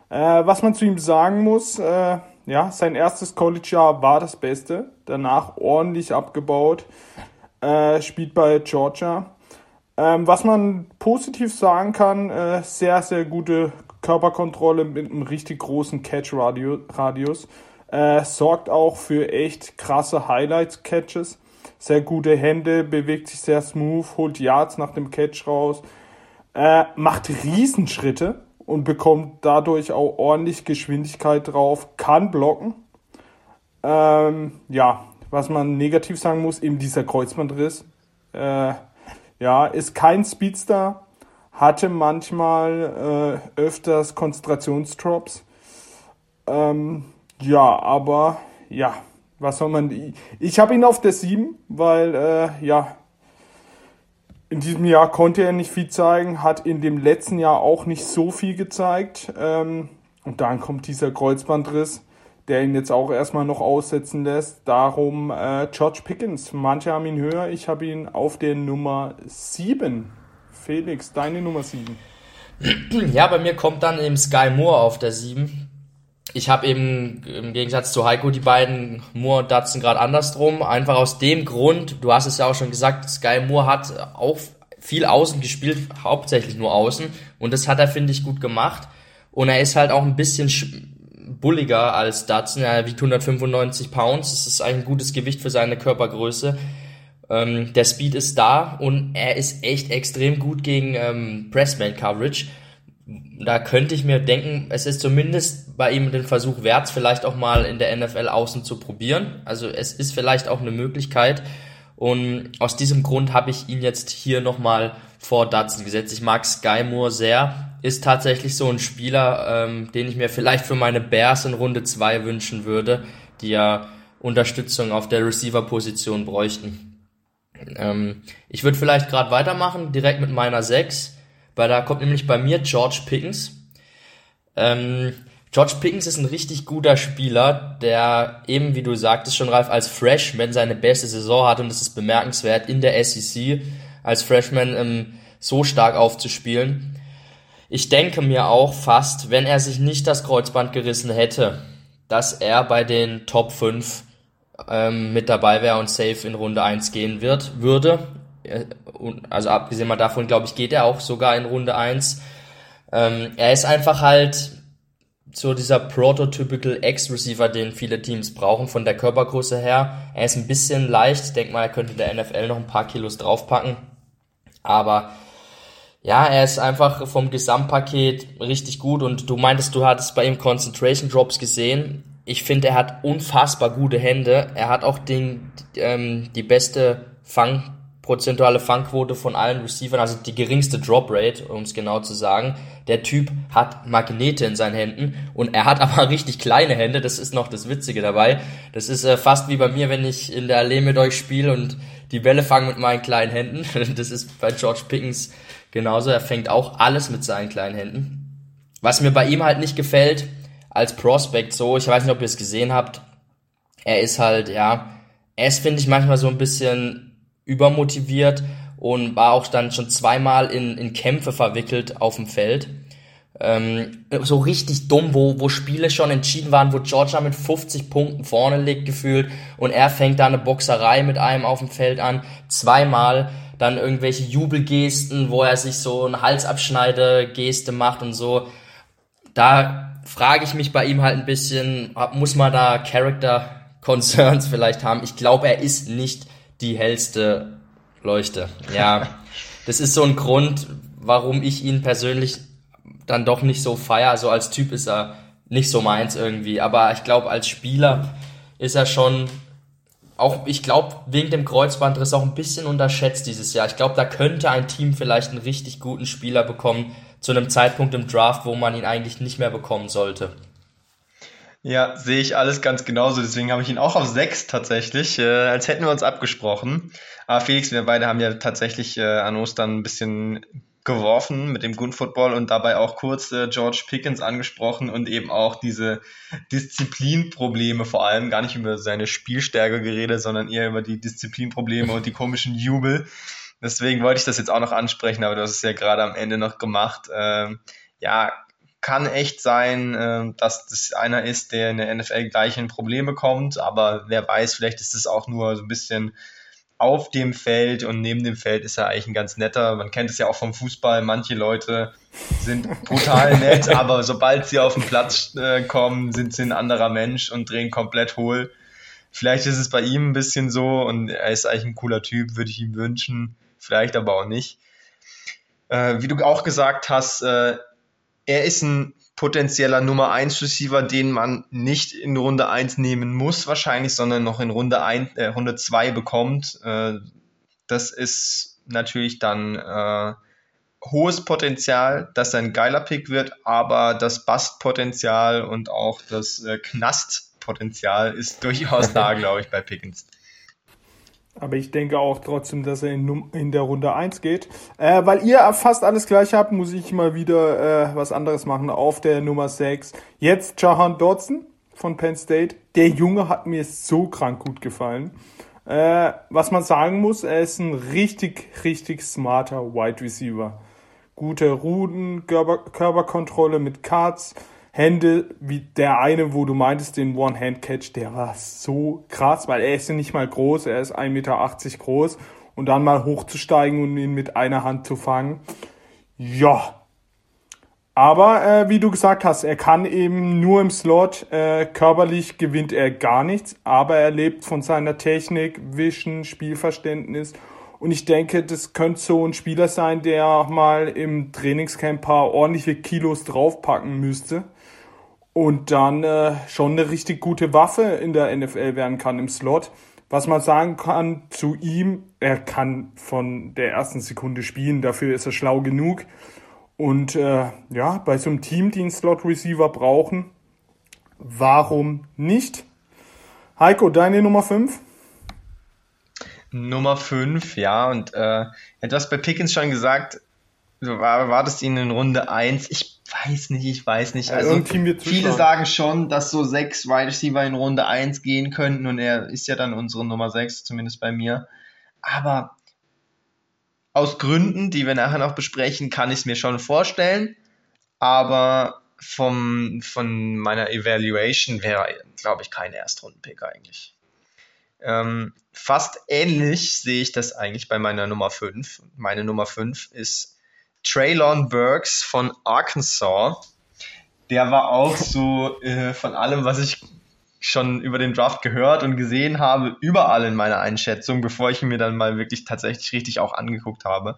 Äh, was man zu ihm sagen muss, äh, ja, sein erstes College-Jahr war das Beste. Danach ordentlich abgebaut. Äh, spielt bei Georgia. Ähm, was man positiv sagen kann, äh, sehr, sehr gute Körperkontrolle mit einem richtig großen Catch-Radius. Äh, sorgt auch für echt krasse Highlights-Catches. Sehr gute Hände, bewegt sich sehr smooth, holt Yards nach dem Catch raus. Äh, macht Riesenschritte und bekommt dadurch auch ordentlich Geschwindigkeit drauf, kann blocken. Ähm, ja, was man negativ sagen muss, eben dieser Kreuzbandriss. Äh, ja, ist kein Speedster, hatte manchmal äh, öfters Konzentrationsdrops. Ähm, ja, aber ja, was soll man. Ich, ich habe ihn auf der 7, weil äh, ja, in diesem Jahr konnte er nicht viel zeigen, hat in dem letzten Jahr auch nicht so viel gezeigt. Ähm, und dann kommt dieser Kreuzbandriss, der ihn jetzt auch erstmal noch aussetzen lässt. Darum äh, George Pickens. Manche haben ihn höher, ich habe ihn auf der Nummer 7. Felix, deine Nummer 7. Ja, bei mir kommt dann eben Sky Moore auf der 7 ich habe eben im Gegensatz zu Heiko die beiden Moore und Datsun gerade andersrum. Einfach aus dem Grund, du hast es ja auch schon gesagt, Sky Moore hat auch viel außen gespielt, hauptsächlich nur außen. Und das hat er, finde ich, gut gemacht. Und er ist halt auch ein bisschen bulliger als Datsun. Er wiegt 195 Pounds. Das ist ein gutes Gewicht für seine Körpergröße. Äh, Ähm, der Speed ist da und er ist echt extrem gut gegen ähm, Pressman-Coverage. Da könnte ich mir denken, es ist zumindest bei ihm den Versuch wert, vielleicht auch mal in der NFL außen zu probieren. Also es ist vielleicht auch eine Möglichkeit. Und aus diesem Grund habe ich ihn jetzt hier nochmal vor Dutson gesetzt. Ich mag Sky Moore sehr. Ist tatsächlich so ein Spieler, ähm, den ich mir vielleicht für meine Bears in Runde 2 wünschen würde, die ja Unterstützung auf der Receiver-Position bräuchten. Ähm, ich würde vielleicht gerade weitermachen, direkt mit meiner 6, weil da kommt nämlich bei mir George Pickens. Ähm, George Pickens ist ein richtig guter Spieler, der eben, wie du sagtest schon, Ralf, als Freshman seine beste Saison hat und das ist bemerkenswert in der SEC als Freshman ähm, so stark aufzuspielen. Ich denke mir auch fast, wenn er sich nicht das Kreuzband gerissen hätte, dass er bei den Top 5 ähm, mit dabei wäre und safe in Runde 1 gehen wird, würde. Äh, also abgesehen mal davon, glaube ich, geht er auch sogar in Runde 1. Ähm, er ist einfach halt so dieser prototypical X-Receiver, den viele Teams brauchen von der Körpergröße her. Er ist ein bisschen leicht. Ich denke mal, er könnte der NFL noch ein paar Kilos draufpacken. Aber ja, er ist einfach vom Gesamtpaket richtig gut und du meintest, du hattest bei ihm Concentration Drops gesehen. Ich finde, er hat unfassbar gute Hände. Er hat auch den, ähm, die beste Fang, prozentuale Fangquote von allen Receivern, also die geringste Drop Rate, um es genau zu sagen. Der Typ hat Magnete in seinen Händen und er hat *laughs* aber richtig kleine Hände. Das ist noch das Witzige dabei. Das ist äh, fast wie bei mir, wenn ich in der Allee mit euch spiele und die Bälle fangen mit meinen kleinen Händen. *laughs* Das ist bei George Pickens genauso. Er fängt auch alles mit seinen kleinen Händen. Was mir bei ihm halt nicht gefällt, als Prospect so, ich weiß nicht, ob ihr es gesehen habt, er ist halt, ja, er ist, finde ich, manchmal so ein bisschen übermotiviert und war auch dann schon zweimal in, in Kämpfe verwickelt auf dem Feld. Ähm, so richtig dumm, wo, wo Spiele schon entschieden waren, wo Georgia mit 50 Punkten vorne liegt gefühlt und er fängt da eine Boxerei mit einem auf dem Feld an, zweimal, dann irgendwelche Jubelgesten, wo er sich so eine Halsabschneide-Geste macht und so. Da frage ich mich bei ihm halt ein bisschen, muss man da Character Concerns *laughs* vielleicht haben? Ich glaube, er ist nicht die hellste Leuchte. Ja, *laughs* das ist so ein Grund, warum ich ihn persönlich dann doch nicht so feier. Also als Typ ist er nicht so meins irgendwie. Aber ich glaube, als Spieler ist er schon auch, ich glaube, wegen dem Kreuzbandriss auch ein bisschen unterschätzt dieses Jahr. Ich glaube, da könnte ein Team vielleicht einen richtig guten Spieler bekommen zu einem Zeitpunkt im Draft, wo man ihn eigentlich nicht mehr bekommen sollte. Ja, sehe ich alles ganz genauso. Deswegen habe ich ihn auch auf sechs tatsächlich, äh, als hätten wir uns abgesprochen. Aber Felix, wir beide haben ja tatsächlich äh, an Ostern ein bisschen geworfen mit dem Good Football und dabei auch kurz äh, George Pickens angesprochen und eben auch diese Disziplinprobleme vor allem, gar nicht über seine Spielstärke geredet, sondern eher über die Disziplinprobleme und die komischen Jubel. Deswegen wollte ich das jetzt auch noch ansprechen, aber du hast es ja gerade am Ende noch gemacht. Ähm, ja, kann echt sein, äh, dass das einer ist, der in der NFL gleich in Probleme kommt, aber wer weiß, vielleicht ist es auch nur so ein bisschen auf dem Feld und neben dem Feld ist er eigentlich ein ganz netter. Man kennt es ja auch vom Fußball. Manche Leute sind brutal *laughs* nett, aber sobald sie auf den Platz äh, kommen, sind sie ein anderer Mensch und drehen komplett hohl. Vielleicht ist es bei ihm ein bisschen so und er ist eigentlich ein cooler Typ, würde ich ihm wünschen. Vielleicht aber auch nicht. Äh, wie du auch gesagt hast, äh, er ist ein potenzieller Nummer 1 Receiver, den man nicht in Runde 1 nehmen muss wahrscheinlich, sondern noch in Runde 1, äh, Runde 2 bekommt. Äh, das ist natürlich dann äh, hohes Potenzial, dass er ein geiler Pick wird, aber das Bastpotenzial und auch das äh, Knastpotenzial ist durchaus *laughs* da, glaube ich, bei Pickens. Aber ich denke auch trotzdem, dass er in, in der Runde 1 geht. Äh, weil ihr fast alles gleich habt, muss ich mal wieder äh, was anderes machen auf der Nummer 6. Jetzt Jahan Dodson von Penn State. Der Junge hat mir so krank gut gefallen. Äh, was man sagen muss, er ist ein richtig, richtig smarter Wide Receiver. Gute Ruden, Körper, Körperkontrolle mit Cuts Hände, wie der eine, wo du meintest, den One-Hand-Catch, der war so krass, weil er ist ja nicht mal groß, er ist 1,80 Meter groß und dann mal hochzusteigen und ihn mit einer Hand zu fangen. Ja, Aber äh, wie du gesagt hast, er kann eben nur im Slot, äh, körperlich gewinnt er gar nichts, aber er lebt von seiner Technik, Vision, Spielverständnis. Und ich denke, das könnte so ein Spieler sein, der auch mal im Trainingscamp paar ordentliche Kilos draufpacken müsste und dann äh, schon eine richtig gute Waffe in der NFL werden kann im Slot. Was man sagen kann zu ihm, er kann von der ersten Sekunde spielen, dafür ist er schlau genug. Und äh, ja, bei so einem Team, die einen Slot-Receiver brauchen, warum nicht? Heiko, deine Nummer 5? Nummer 5, ja, und äh, etwas bei Pickens schon gesagt, du erwartest ihn in Runde 1. Ich weiß nicht, ich weiß nicht. Also, viele sagen schon, dass so sechs Wide Receiver in Runde 1 gehen könnten und er ist ja dann unsere Nummer 6, zumindest bei mir. Aber aus Gründen, die wir nachher noch besprechen, kann ich es mir schon vorstellen. Aber vom, von meiner Evaluation wäre, glaube ich, kein Erstrundenpick eigentlich. Ähm, fast ähnlich sehe ich das eigentlich bei meiner Nummer 5. Meine Nummer 5 ist Traylon Burks von Arkansas. Der war auch so äh, von allem, was ich schon über den Draft gehört und gesehen habe, überall in meiner Einschätzung, bevor ich ihn mir dann mal wirklich tatsächlich richtig auch angeguckt habe.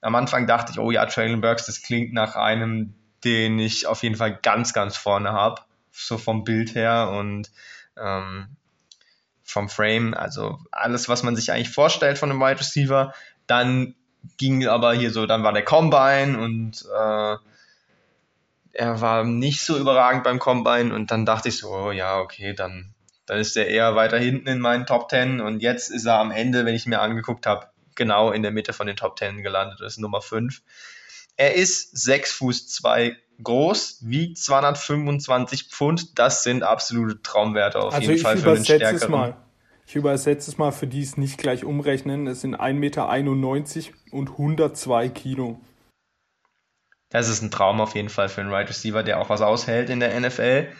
Am Anfang dachte ich, oh ja, Traylon Burks, das klingt nach einem, den ich auf jeden Fall ganz, ganz vorne habe, so vom Bild her und ähm, vom Frame, also alles, was man sich eigentlich vorstellt von einem Wide Receiver. Dann ging aber hier so, dann war der Combine und äh, er war nicht so überragend beim Combine und dann dachte ich so, oh, ja, okay, dann, dann ist er eher weiter hinten in meinen Top 10 und jetzt ist er am Ende, wenn ich mir angeguckt habe, genau in der Mitte von den Top 10 gelandet, das ist Nummer 5. Er ist 6 Fuß 2 groß, wiegt 225 Pfund, das sind absolute Traumwerte auf also jeden Fall für den stärkeren. Mal. Ich übersetze es mal für die es nicht gleich umrechnen. Es sind 1,91 Meter und 102 Kilo. Das ist ein Traum auf jeden Fall für einen Wide right Receiver, der auch was aushält in der NFL.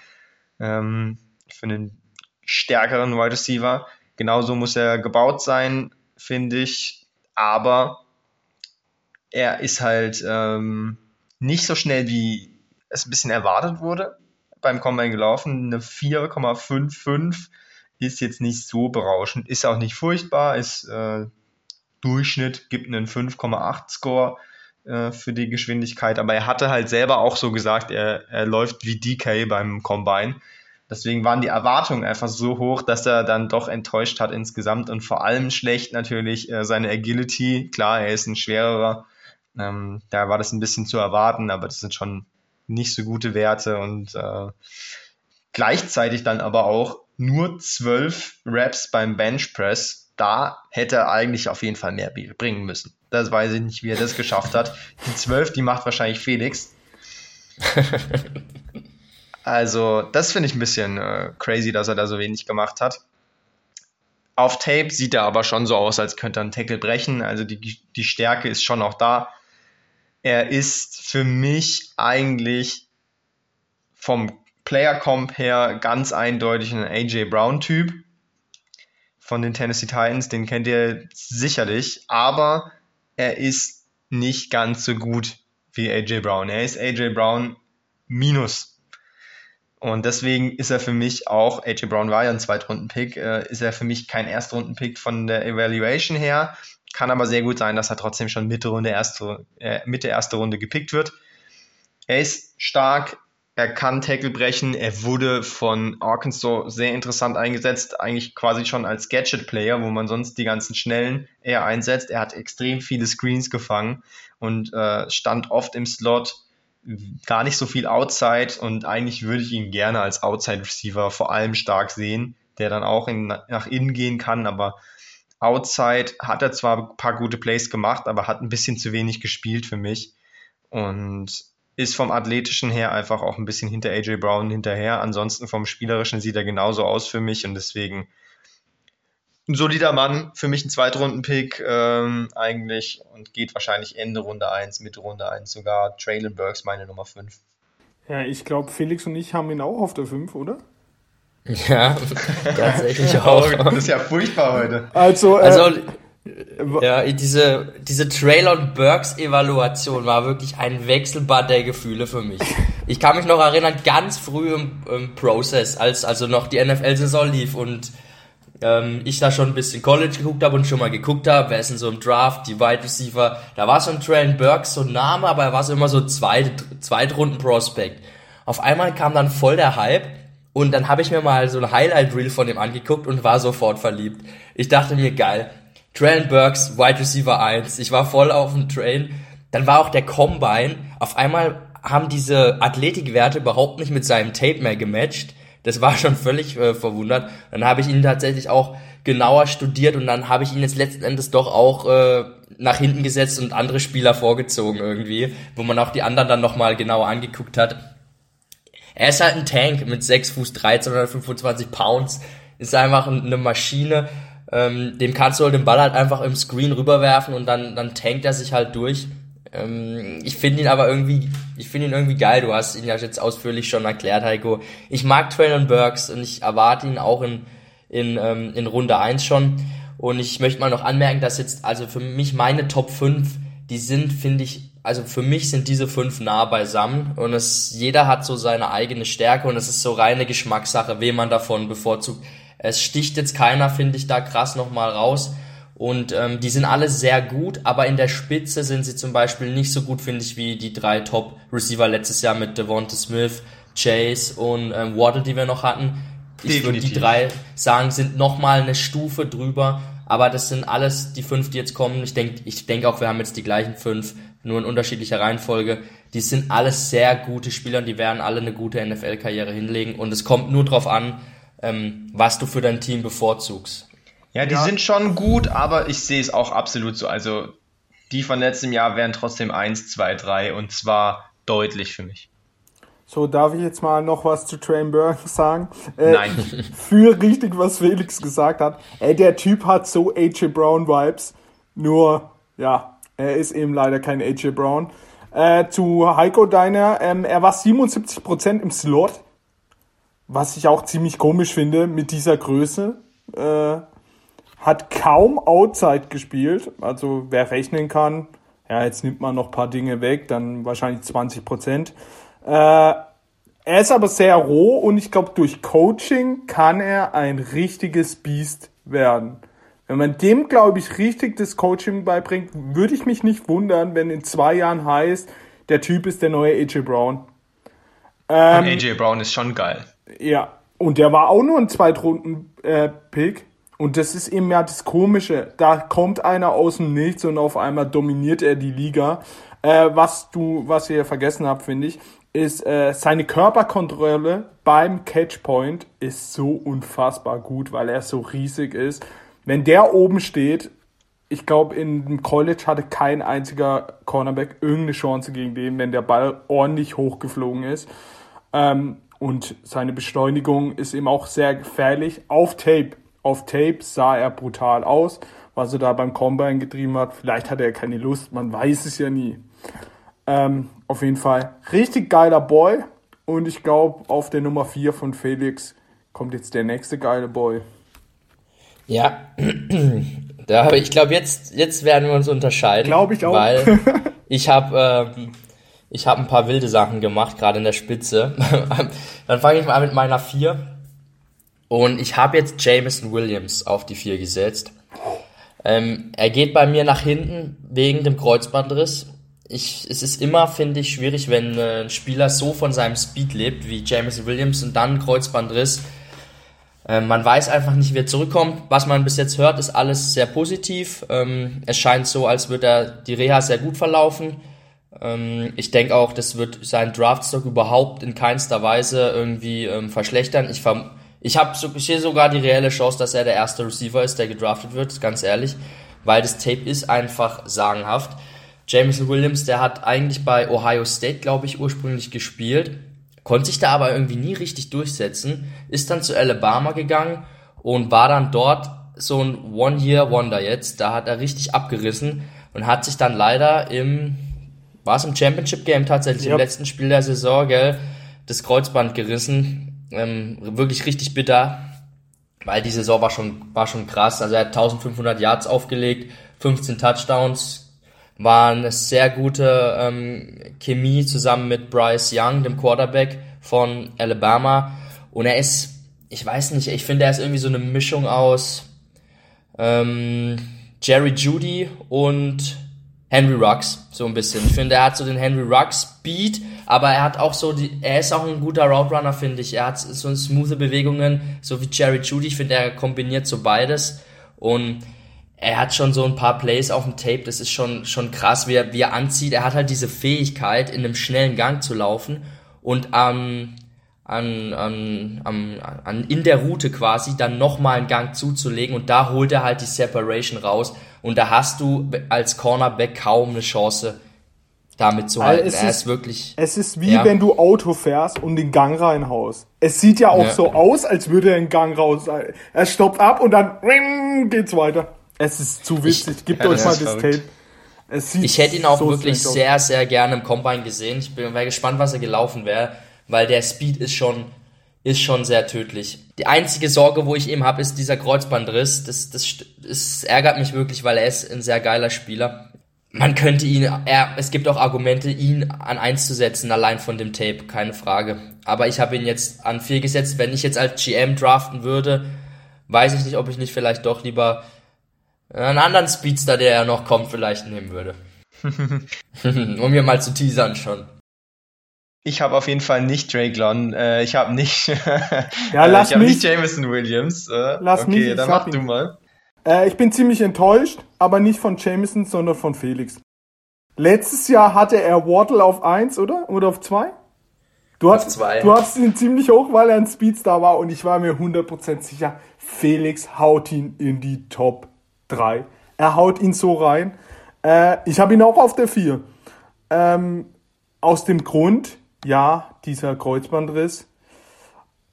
Ähm, für einen stärkeren Wide Receiver. Genauso muss er gebaut sein, finde ich. Aber er ist halt ähm, nicht so schnell, wie es ein bisschen erwartet wurde beim Combine gelaufen. Eine 4,55 ist jetzt nicht so berauschend, ist auch nicht furchtbar, ist äh, Durchschnitt, gibt einen 5,8 Score äh, für die Geschwindigkeit, aber er hatte halt selber auch so gesagt, er, er läuft wie DK beim Combine. Deswegen waren die Erwartungen einfach so hoch, dass er dann doch enttäuscht hat insgesamt und vor allem schlecht natürlich äh, seine Agility. Klar, er ist ein schwererer, ähm, da war das ein bisschen zu erwarten, aber das sind schon nicht so gute Werte und äh, gleichzeitig dann aber auch nur zwölf Reps beim Bench Press. Da hätte er eigentlich auf jeden Fall mehr bringen müssen. Das weiß ich nicht, wie er das geschafft hat. Die zwölf, die macht wahrscheinlich Felix. *laughs* Also, das finde ich ein bisschen äh, crazy, dass er da so wenig gemacht hat. Auf Tape sieht er aber schon so aus, als könnte er einen Tackle brechen. Also die, die Stärke ist schon auch da. Er ist für mich eigentlich vom Player Comp her ganz eindeutig ein AJ Brown Typ von den Tennessee Titans, den kennt ihr sicherlich, aber er ist nicht ganz so gut wie AJ Brown. Er ist AJ Brown minus. Und deswegen ist er für mich auch, AJ Brown war ja ein Zweitrunden-Pick, äh, ist er für mich kein Erstrunden-Pick von der Evaluation her. Kann aber sehr gut sein, dass er trotzdem schon Mitte, Runde erste, äh, Mitte erste Runde gepickt wird. Er ist stark, er kann Tackle brechen. Er wurde von Arkansas sehr interessant eingesetzt, eigentlich quasi schon als Gadget-Player, wo man sonst die ganzen Schnellen eher einsetzt. Er hat extrem viele Screens gefangen und äh, stand oft im Slot, gar nicht so viel Outside und eigentlich würde ich ihn gerne als Outside-Receiver vor allem stark sehen, der dann auch in, nach innen gehen kann, aber Outside hat er zwar ein paar gute Plays gemacht, aber hat ein bisschen zu wenig gespielt für mich. Und ist vom athletischen her einfach auch ein bisschen hinter AJ Brown hinterher. Ansonsten vom spielerischen sieht er genauso aus für mich und deswegen ein solider Mann, für mich ein Zweitrunden-Pick ähm, eigentlich und geht wahrscheinlich Ende Runde 1, Mitte Runde 1 sogar. Traylon Burks meine Nummer 5. Ja, ich glaube, Felix und ich haben ihn auch auf der 5, oder? Ja, *laughs* tatsächlich *laughs* auch. das ist ja furchtbar heute. Also, äh, also Ja, diese, diese Traylon Burks Evaluation war wirklich ein Wechselbad der Gefühle für mich. Ich kann mich noch erinnern, ganz früh im, im Prozess, als also noch die NFL-Saison lief und ähm, ich da schon ein bisschen College geguckt habe und schon mal geguckt habe, wer ist denn so im Draft, die Wide Receiver, da war ein Traylon Burks so ein Name, aber er war so immer so zweit, Zweitrunden-Prospect. Auf einmal kam dann voll der Hype und dann habe ich mir mal so ein Highlight-Reel von ihm angeguckt und war sofort verliebt. Ich dachte mir, geil, Traylon Burks, Wide Receiver 1. Ich war voll auf dem Train. Dann war auch der Combine. Auf einmal haben diese Athletikwerte überhaupt nicht mit seinem Tape mehr gematcht. Das war *laughs* schon völlig äh, verwundert. Dann habe ich ihn tatsächlich auch genauer studiert und dann habe ich ihn jetzt letzten Endes doch auch äh, nach hinten gesetzt und andere Spieler vorgezogen irgendwie, wo man auch die anderen dann nochmal genauer angeguckt hat. Er ist halt ein Tank mit 6 Fuß 13 oder 25 Pounds. Ist einfach eine Maschine. Ähm, dem kannst du halt den Ball halt einfach im Screen rüberwerfen und dann, dann tankt er sich halt durch. Ähm, ich finde ihn aber irgendwie, ich finde ihn irgendwie geil. Du hast ihn ja jetzt ausführlich schon erklärt, Heiko. Ich mag Traylon Burks und ich erwarte ihn auch in, in, ähm, in Runde 1 schon. Und ich möchte mal noch anmerken, dass jetzt, also für mich meine Top 5, die sind, finde ich, also für mich sind diese fünf nah beisammen und es, jeder hat so seine eigene Stärke und es ist so reine Geschmackssache, wem man davon bevorzugt. Es sticht jetzt keiner, finde ich, da krass nochmal raus. Und ähm, die sind alle sehr gut, aber in der Spitze sind sie zum Beispiel nicht so gut, finde ich, wie die drei Top-Receiver letztes Jahr mit Devonta Smith, Chase und ähm, Waddle, die wir noch hatten. Ich würde die drei sagen, sind nochmal eine Stufe drüber. Aber das sind alles die fünf, die jetzt kommen. Ich denke ich denk auch, wir haben jetzt die gleichen fünf, nur in unterschiedlicher Reihenfolge. Die sind alles sehr gute Spieler und die werden alle eine gute NFL-Karriere hinlegen. Und es kommt nur darauf an, ähm, was du für dein Team bevorzugst. Ja, die ja. sind schon gut, aber ich sehe es auch absolut so. Also die von letztem Jahr wären trotzdem 1, 2, 3 und zwar deutlich für mich. So, darf ich jetzt mal noch was zu Train Burke *laughs* sagen? Äh, Nein. *laughs* Für richtig, was Felix gesagt hat. Ey, der Typ hat so AJ Brown Vibes. Nur, ja, er ist eben leider kein AJ Brown. Äh, zu Heiko Deiner, ähm, er war 77% im Slot was ich auch ziemlich komisch finde mit dieser Größe. Äh, hat kaum Outside gespielt. Also wer rechnen kann, ja, jetzt nimmt man noch paar Dinge weg, dann wahrscheinlich 20 Prozent. Äh, er ist aber sehr roh und ich glaube, durch Coaching kann er ein richtiges Biest werden. Wenn man dem, glaube ich, richtig das Coaching beibringt, würde ich mich nicht wundern, wenn in zwei Jahren heißt, der Typ ist der neue AJ Brown. Ähm, AJ Brown ist schon geil. Ja, und der war auch nur ein Zweitrunden-Pick. Äh, und das ist eben ja das Komische. Da kommt einer aus dem Nichts und auf einmal dominiert er die Liga. Äh, was du, was ihr vergessen habt, finde ich, ist äh, seine Körperkontrolle beim Catchpoint ist so unfassbar gut, weil er so riesig ist. Wenn der oben steht, ich glaube, im College hatte kein einziger Cornerback irgendeine Chance gegen den, wenn der Ball ordentlich hochgeflogen ist. Ähm, und seine Beschleunigung ist ihm auch sehr gefährlich. Auf Tape, auf Tape sah er brutal aus, was er da beim Combine getrieben hat. Vielleicht hat er keine Lust, man weiß es ja nie. Ähm, auf jeden Fall richtig geiler Boy. Und ich glaube, auf der Nummer 4 von Felix kommt jetzt der nächste geile Boy. Ja, *clears throat* da ich glaube, jetzt, jetzt werden wir uns unterscheiden. Glaube ich auch. Weil *laughs* ich habe ähm, ich habe ein paar wilde Sachen gemacht, gerade in der Spitze. *laughs* Dann fange ich mal an mit meiner 4. Und ich habe jetzt Jameson Williams auf die 4 gesetzt. Ähm, er geht bei mir nach hinten wegen dem Kreuzbandriss. Ich, es ist immer, finde ich, schwierig, wenn äh, ein Spieler so von seinem Speed lebt wie Jameson Williams und dann Kreuzbandriss. Ähm, man weiß einfach nicht, wie er zurückkommt. Was man bis jetzt hört, ist alles sehr positiv. Ähm, es scheint so, als würde er die Reha sehr gut verlaufen. Ähm, ich denke auch, das wird seinen Draftstock überhaupt in keinster Weise irgendwie ähm, verschlechtern. Ich, ich, hab ich sogar die reelle Chance, dass er der erste Receiver ist, der gedraftet wird, ganz ehrlich, weil das Tape ist einfach sagenhaft. Jameson Williams, der hat eigentlich bei Ohio State, glaube ich, ursprünglich gespielt, konnte sich da aber irgendwie nie richtig durchsetzen, ist dann zu Alabama gegangen und war dann dort so ein One-Year-Wonder jetzt. Da hat er richtig abgerissen und hat sich dann leider im war es im Championship Game tatsächlich, yep. im letzten Spiel der Saison, gell, das Kreuzband gerissen. Ähm, wirklich richtig bitter. weil die Saison war schon, war schon krass. Also er hat 1500 Yards aufgelegt, 15 Touchdowns, war eine sehr gute ähm, Chemie zusammen mit Bryce Young, dem Quarterback von Alabama. Und er ist, ich weiß nicht, ich finde, er ist irgendwie so eine Mischung aus ähm, Jerry Judy und Henry Rux, so ein bisschen. Ich finde, er hat so den Henry Rux Speed, aber er hat auch so die, er ist auch ein guter Route Runner, finde ich. Er hat so smooth Bewegungen, so wie Jerry Judy. Ich finde, er kombiniert so beides und er hat schon so ein paar Plays auf dem Tape, das ist schon, schon krass, wie er, wie er anzieht. Er hat halt diese Fähigkeit, in einem schnellen Gang zu laufen und ähm, an, an, an, an, in der Route quasi dann nochmal einen Gang zuzulegen und da holt er halt die Separation raus und da hast du als Cornerback kaum eine Chance, damit zu halten. Also er ist, ist wirklich. Es ist wie ja. wenn du Auto fährst und den Gang reinhaust. Es sieht ja auch Ja. so aus, als würde er den Gang raus. Er stoppt ab und dann ring, geht's weiter. Es ist zu witzig. Gebt ja, euch mal das. Tape. Es sieht Ich hätte ihn auch so wirklich sehr, sehr gerne im Combine gesehen. Ich bin wäre gespannt, was er gelaufen wäre, weil der Speed ist schon, ist schon sehr tödlich. Die einzige Sorge, wo ich eben habe, ist dieser Kreuzbandriss. Das, das, das ärgert mich wirklich, weil er ist ein sehr geiler Spieler. Man könnte ihn, er, es gibt auch Argumente, ihn an eins zu setzen, allein von dem Tape, keine Frage. Aber ich habe ihn jetzt an vier gesetzt. Wenn ich jetzt als GM draften würde, weiß ich nicht, ob ich nicht vielleicht doch lieber einen anderen Speedster, der ja noch kommt, vielleicht nehmen würde. *laughs* *laughs* um mir mal zu teasern schon. Ich habe auf jeden Fall nicht Drake London. Äh, ich habe nicht. *laughs* Ja, äh, lass ich habe nicht Jameson Williams. Äh, Lass okay, mich, ich dann mach ihn. du mal. Äh, ich bin ziemlich enttäuscht, aber nicht von Jameson, sondern von Felix. Letztes Jahr hatte er Waddle auf 1, oder? Oder auf 2? Du hast, zwei. du hast ihn ziemlich hoch, weil er ein Speedstar war und ich war mir 100% sicher, Felix haut ihn in die Top 3. Er haut ihn so rein. Äh, ich habe ihn auch auf der 4. Ähm, aus dem Grund, ja, dieser Kreuzbandriss.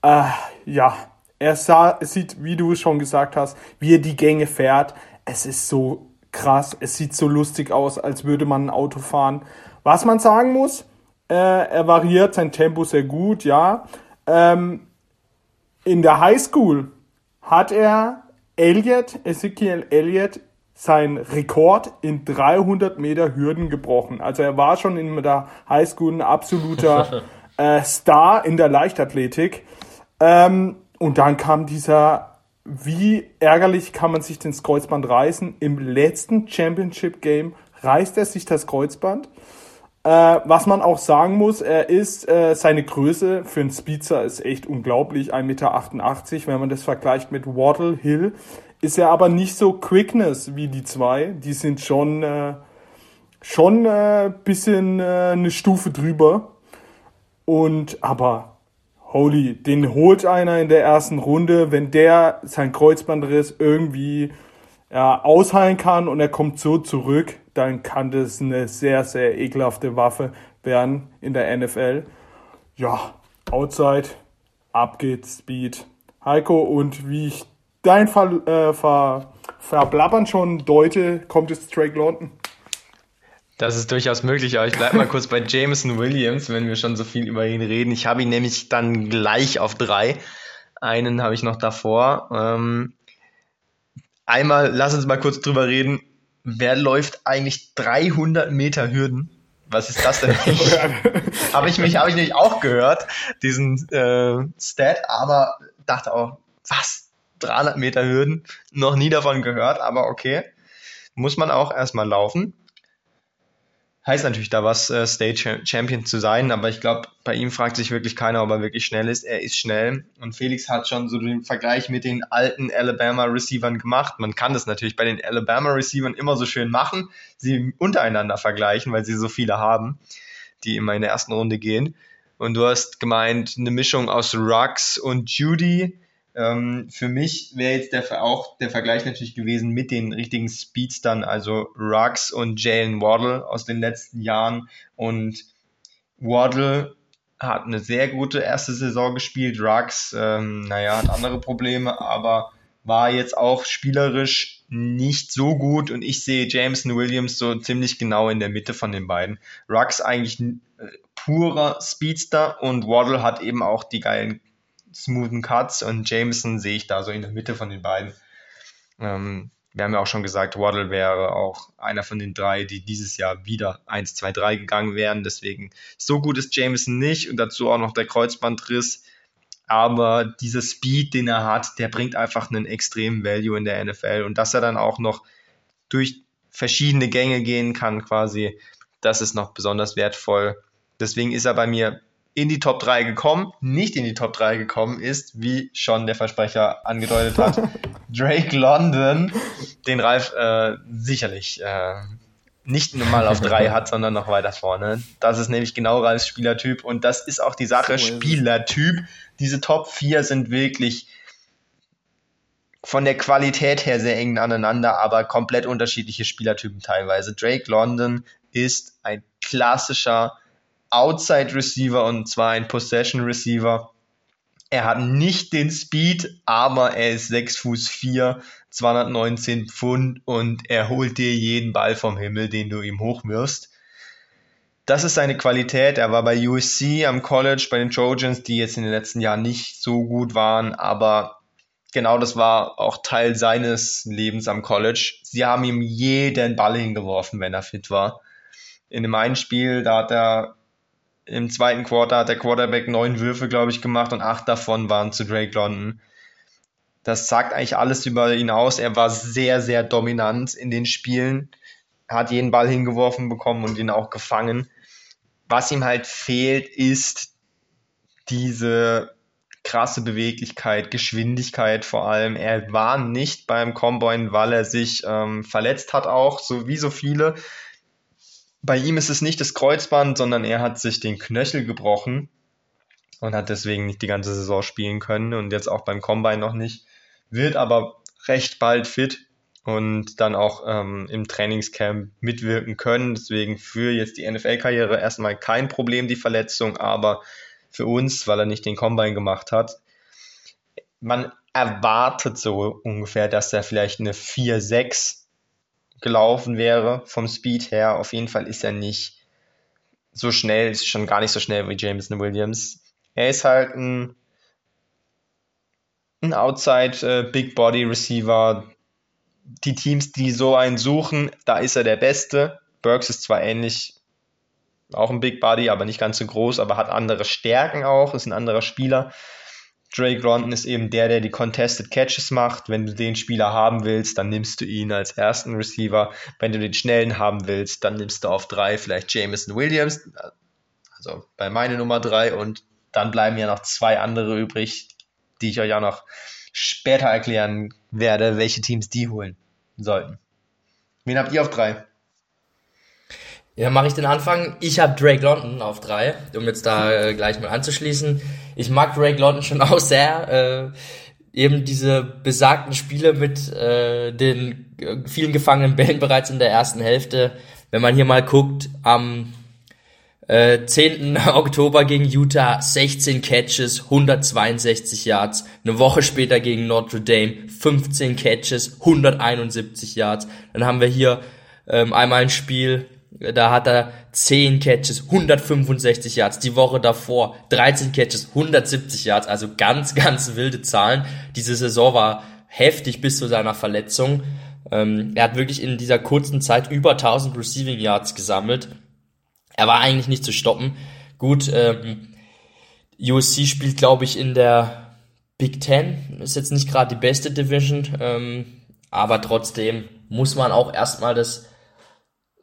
Äh, ja, er sah, sieht, wie du schon gesagt hast, wie er die Gänge fährt. Es ist so krass, es sieht so lustig aus, als würde man ein Auto fahren. Was man sagen muss, äh, er variiert sein Tempo sehr gut, ja. Ähm, in der Highschool hat er Elliott, Ezekiel Elliott, sein Rekord in 300 Meter Hürden gebrochen. Also er war schon in der Highschool ein absoluter *laughs* äh, Star in der Leichtathletik. Ähm, und dann kam dieser, wie ärgerlich kann man sich das Kreuzband reißen? Im letzten Championship Game reißt er sich das Kreuzband. Äh, was man auch sagen muss, er ist, äh, seine Größe für einen Speedster ist echt unglaublich, 1,88 Meter, wenn man das vergleicht mit Waddle Hill, ist er aber nicht so Quickness wie die zwei, die sind schon, äh, schon äh, bisschen äh, eine Stufe drüber und, aber holy, den holt einer in der ersten Runde, wenn der sein Kreuzbandriss irgendwie ja, ausheilen kann und er kommt so zurück, dann kann das eine sehr, sehr ekelhafte Waffe werden in der NFL. Ja, Outside, ab geht's, Speed. Heiko, und wie ich dein Ver, äh, Ver, Verblabbern schon deute, kommt es Drake London. Das ist durchaus möglich, aber ich bleibe mal kurz bei Jameson Williams, wenn wir schon so viel über ihn reden. Ich habe ihn nämlich dann gleich auf drei. Einen habe ich noch davor. Ähm, einmal, lass uns mal kurz drüber reden. Wer läuft eigentlich 300 Meter Hürden? Was ist das denn? *laughs* *laughs* habe ich mich, habe ich nämlich auch gehört, diesen äh, Stat, aber dachte auch, was? 300 Meter Hürden? Noch nie davon gehört, aber okay. Muss man auch erstmal laufen heißt natürlich da was, äh, State Champion zu sein, aber ich glaube, bei ihm fragt sich wirklich keiner, ob er wirklich schnell ist. Er ist schnell und Felix hat schon so den Vergleich mit den alten Alabama Receivern gemacht. Man kann das natürlich bei den Alabama Receivern immer so schön machen, sie untereinander vergleichen, weil sie so viele haben, die immer in der ersten Runde gehen. Und du hast gemeint, eine Mischung aus Rux und Judy. Ähm, für mich wäre jetzt der, auch der Vergleich natürlich gewesen mit den richtigen Speedstern, also Ruggs und Jalen Waddle aus den letzten Jahren. Und Waddle hat eine sehr gute erste Saison gespielt. Ruggs, ähm, naja, hat andere Probleme, aber war jetzt auch spielerisch nicht so gut und ich sehe Jameson Williams so ziemlich genau in der Mitte von den beiden. Ruggs eigentlich purer Speedster und Waddle hat eben auch die geilen smoothen Cuts und Jameson sehe ich da so in der Mitte von den beiden. Ähm, wir haben ja auch schon gesagt, Waddle wäre auch einer von den drei, die dieses Jahr wieder 1, 2, 3 gegangen wären. Deswegen so gut ist Jameson nicht und dazu auch noch der Kreuzbandriss. Aber dieser Speed, den er hat, der bringt einfach einen extremen Value in der NFL. Und dass er dann auch noch durch verschiedene Gänge gehen kann, quasi, das ist noch besonders wertvoll. Deswegen ist er bei mir in die Top 3 gekommen. Nicht in die Top 3 gekommen ist, wie schon der Versprecher angedeutet hat, *laughs* Drake London, den Ralf äh, sicherlich äh, nicht nur mal auf 3 hat, sondern noch weiter vorne. Das ist nämlich genau Ralfs Spielertyp und das ist auch die Sache, so Spielertyp. Diese Top 4 sind wirklich von der Qualität her sehr eng aneinander, aber komplett unterschiedliche Spielertypen teilweise. Drake London ist ein klassischer Outside Receiver und zwar ein Possession Receiver. Er hat nicht den Speed, aber er ist 6 Fuß 4, 219 Pfund und er holt dir jeden Ball vom Himmel, den du ihm hochwirfst. Das ist seine Qualität. Er war bei USC am College, bei den Trojans, die jetzt in den letzten Jahren nicht so gut waren, aber genau das war auch Teil seines Lebens am College. Sie haben ihm jeden Ball hingeworfen, wenn er fit war. In dem einen Spiel, da hat er im zweiten Quarter hat der Quarterback neun Würfe, glaube ich, gemacht und acht davon waren zu Drake London. Das sagt eigentlich alles über ihn aus. Er war sehr, sehr dominant in den Spielen, hat jeden Ball hingeworfen bekommen und ihn auch gefangen. Was ihm halt fehlt, ist diese krasse Beweglichkeit, Geschwindigkeit vor allem. Er war nicht beim Combine, weil er sich ähm, verletzt hat auch, so wie so viele. Bei ihm ist es nicht das Kreuzband, sondern er hat sich den Knöchel gebrochen und hat deswegen nicht die ganze Saison spielen können und jetzt auch beim Combine noch nicht. Wird aber recht bald fit und dann auch ähm, im Trainingscamp mitwirken können. Deswegen für jetzt die NFL-Karriere erstmal kein Problem, die Verletzung, aber für uns, weil er nicht den Combine gemacht hat. Man erwartet so ungefähr, dass er vielleicht eine 4-6 gelaufen wäre vom Speed her. Auf jeden Fall ist er nicht so schnell, ist schon gar nicht so schnell wie Jameson Williams. Er ist halt ein, ein Outside äh, Big Body Receiver. Die Teams, die so einen suchen, da ist er der Beste. Burks ist zwar ähnlich, auch ein Big Body, aber nicht ganz so groß, aber hat andere Stärken auch, ist ein anderer Spieler. Drake London ist eben der, der die Contested Catches macht. Wenn du den Spieler haben willst, dann nimmst du ihn als ersten Receiver. Wenn du den schnellen haben willst, dann nimmst du auf drei vielleicht Jameson Williams, also bei meiner Nummer drei. Und dann bleiben ja noch zwei andere übrig, die ich euch auch noch später erklären werde, welche Teams die holen sollten. Wen habt ihr auf drei? Ja, mache ich den Anfang. Ich habe Drake London auf drei, um jetzt da äh, gleich mal anzuschließen. Ich mag Drake London schon *laughs* auch sehr. Äh, eben diese besagten Spiele mit äh, den äh, vielen gefangenen Bällen bereits in der ersten Hälfte. Wenn man hier mal guckt, am äh, 10. *laughs* Oktober gegen Utah 16 Catches, 162 Yards. Eine Woche später gegen Notre Dame 15 Catches, 171 Yards. Dann haben wir hier ähm, einmal ein Spiel da hat er 10 Catches, 165 Yards. Die Woche davor 13 Catches, 170 Yards. Also ganz, *laughs* ganz wilde Zahlen. Diese Saison war heftig bis zu seiner Verletzung. Ähm, er hat wirklich in dieser kurzen Zeit über 1000 Receiving Yards gesammelt. Er war eigentlich nicht zu stoppen. Gut, ähm, USC spielt, glaube ich, in der Big Ten. Ist jetzt nicht gerade die beste Division, ähm, aber trotzdem muss man auch erstmal das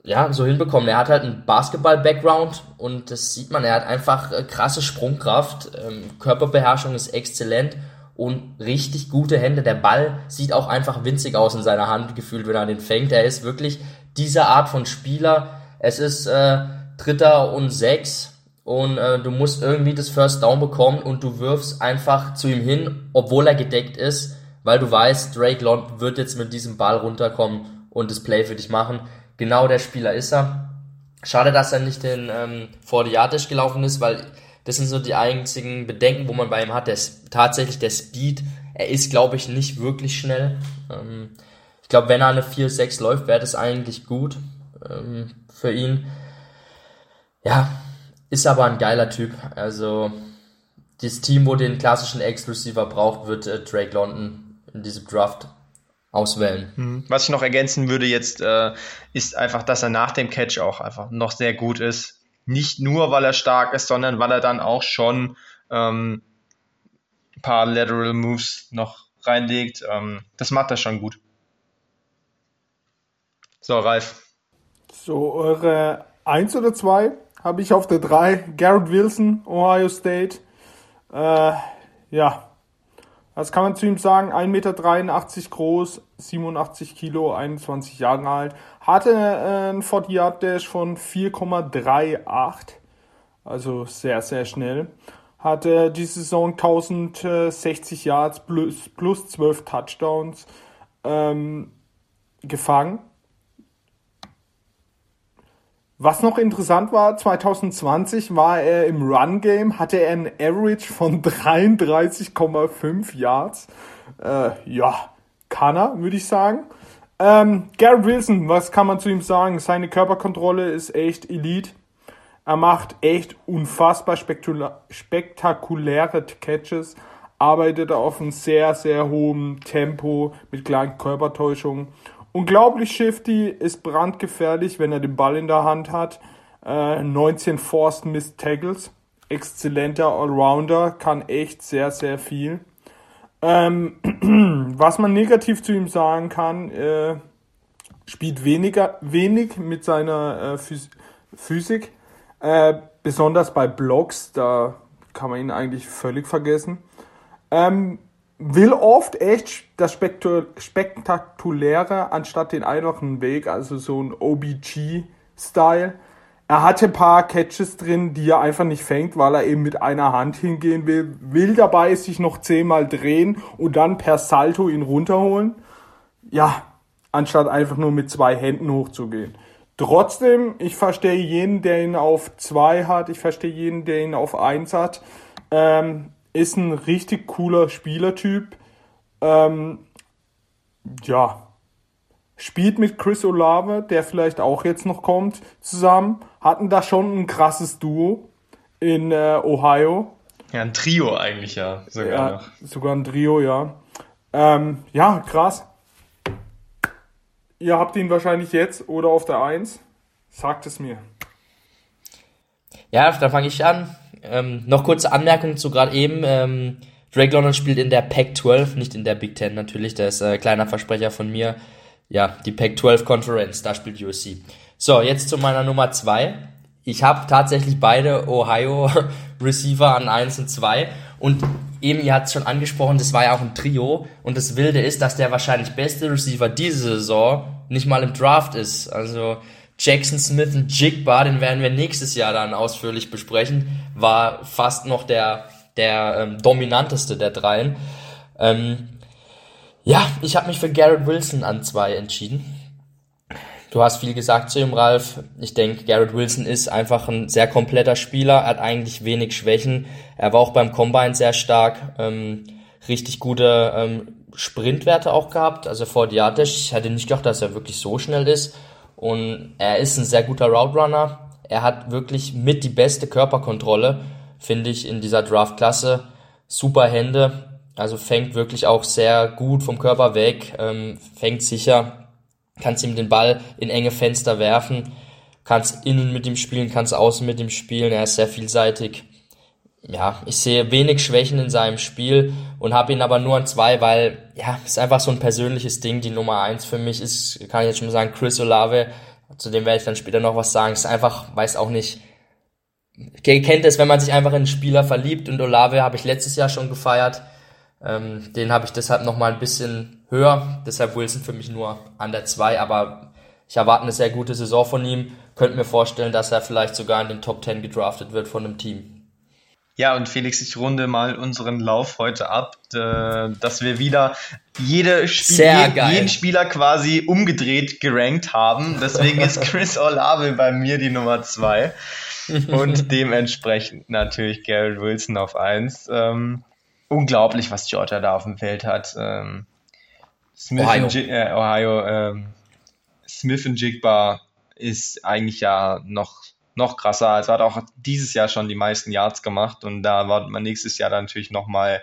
ja, so hinbekommen. Er hat halt einen Basketball-Background und das sieht man, er hat einfach äh, krasse Sprungkraft, ähm, Körperbeherrschung ist exzellent und richtig gute Hände. Der Ball sieht auch einfach winzig aus in seiner Hand gefühlt, wenn er den fängt. Er ist wirklich diese Art von Spieler. Es ist äh, Dritter und Sechs und äh, du musst irgendwie das First Down bekommen und du wirfst einfach zu ihm hin, obwohl er gedeckt ist, weil du weißt, Drake London wird jetzt mit diesem Ball runterkommen und das Play für dich machen genau der Spieler ist er. Schade, dass er nicht den ähm, Fordiatisch gelaufen ist, weil das sind so die einzigen Bedenken, wo man bei ihm hat. Der tatsächlich der Speed. Er ist, glaube ich, nicht wirklich schnell. Ähm, ich glaube, wenn er eine 4-6 läuft, wäre das eigentlich gut ähm, für ihn. Ja, ist aber ein geiler Typ. Also das Team, wo den klassischen Ex-Receiver braucht, wird äh, Drake London in diesem Draft auswählen. Mhm. Was ich noch ergänzen würde jetzt, äh, ist einfach, dass er nach dem Catch auch einfach noch sehr gut ist. Nicht nur, weil er stark ist, sondern weil er dann auch schon ähm, ein paar Lateral Moves noch reinlegt. Ähm, das macht er schon gut. So, Ralf. So, eure 1 oder 2 habe ich auf der 3. Garrett Wilson, Ohio State. Äh, ja, was kann man zu ihm sagen? 1,83 Meter groß, 87 Kilo, 21 Jahre alt. Hatte äh, einen 40 Yard Dash von 4,38. Also sehr, sehr schnell. Hatte diese Saison 1060 Yards plus, plus 12 Touchdowns ähm, gefangen. Was noch interessant war, 2020 war er im Run-Game, hatte er ein Average von 33,5 Yards. Äh, ja, kann er, würde ich sagen. Ähm, Garrett Wilson, was kann man zu ihm sagen? Seine Körperkontrolle ist echt Elite. Er macht echt unfassbar spektakuläre Catches, arbeitet auf einem sehr, sehr hohem Tempo mit kleinen Körpertäuschungen Unglaublich shifty, ist brandgefährlich, wenn er den Ball in der Hand hat. Äh, 19 Forced Missed Tackles. Exzellenter Allrounder, kann echt sehr, sehr viel. Ähm, *clears throat* was man negativ zu ihm sagen kann, äh, spielt weniger, wenig mit seiner äh, Physik. Äh, besonders bei Blocks, da kann man ihn eigentlich völlig vergessen. Ähm, will oft echt das Spektakuläre anstatt den einfachen Weg, also so ein OBG-Style. Er hatte ein paar Catches drin, die er einfach nicht fängt, weil er eben mit einer Hand hingehen will. Will dabei sich noch zehnmal drehen und dann per Salto ihn runterholen. Ja, anstatt einfach nur mit zwei Händen hochzugehen. Trotzdem, ich verstehe jeden, der ihn auf zwei hat. Ich verstehe jeden, der ihn auf eins hat. Ähm, ist ein richtig cooler Spielertyp. Ähm, ja, spielt mit Chris Olave, der vielleicht auch jetzt noch kommt, zusammen. Hatten da schon ein krasses Duo in äh, Ohio. Ja, ein Trio eigentlich, ja. Sogar, ja, noch. sogar ein Trio, ja. Ähm, ja, krass. Ihr habt ihn wahrscheinlich jetzt oder auf der 1. Sagt es mir. Ja, da fange ich an. Ähm, noch kurze Anmerkung zu gerade eben. Ähm, Drake London spielt in der Pac-12, nicht in der Big Ten natürlich. Der ist äh, kleiner Versprecher von mir. Ja, die Pac-12 Conference, da spielt USC. So, jetzt zu meiner Nummer zwei. Ich habe tatsächlich beide Ohio *laughs* Receiver an 1 und 2 und eben, ihr habt es schon angesprochen, das war ja auch ein Trio und das Wilde ist, dass der wahrscheinlich beste Receiver diese Saison nicht mal im Draft ist. Also Jackson Smith und Jigba, den werden wir nächstes Jahr dann ausführlich besprechen, war fast noch der, der ähm, dominanteste der dreien. Ähm, ja, ich habe mich für Garrett Wilson an zwei entschieden. Du hast viel gesagt zu ihm, Ralf. Ich denke, Garrett Wilson ist einfach ein sehr kompletter Spieler, hat eigentlich wenig Schwächen. Er war auch beim Combine sehr stark, ähm, richtig gute ähm, Sprintwerte auch gehabt. Also vor Diatesh, ich hatte nicht gedacht, dass er wirklich so schnell ist. Und er ist ein sehr guter Route. Er hat wirklich mit die beste Körperkontrolle, finde ich, in dieser Draft-Klasse. Super Hände, also fängt wirklich auch sehr gut vom Körper weg, ähm, fängt sicher, kannst ihm den Ball in enge Fenster werfen, kannst innen mit ihm spielen, kannst außen mit ihm spielen. Er ist sehr vielseitig ja, ich sehe wenig Schwächen in seinem Spiel und habe ihn aber nur an zwei, weil ja, ist einfach so ein persönliches Ding. Die Nummer eins für mich ist, kann ich jetzt schon mal sagen, Chris Olave. Zu dem werde ich dann später noch was sagen. Ist einfach, weiß auch nicht. Kennt es, wenn man sich einfach in einen Spieler verliebt und Olave habe ich letztes Jahr schon gefeiert. Ähm, den habe ich deshalb noch mal ein bisschen höher. Deshalb Wilson für mich nur an der zwei, aber ich erwarte eine sehr gute Saison von ihm. Könnte mir vorstellen, dass er vielleicht sogar in den Top 10 gedraftet wird von einem Team. Ja, und Felix, ich runde mal unseren Lauf heute ab, dass wir wieder jede Spiel, jeden Spieler quasi umgedreht gerankt haben. Deswegen ist Chris *laughs* Olave bei mir die Nummer zwei *laughs* und dementsprechend natürlich Garrett Wilson auf eins. Ähm, unglaublich, was Georgia da auf dem Feld hat. Ähm, Smith Ohio, äh, Ohio ähm, Smith und Jigba ist eigentlich ja noch noch krasser. Also hat auch dieses Jahr schon die meisten Yards gemacht und da wartet man nächstes Jahr dann natürlich nochmal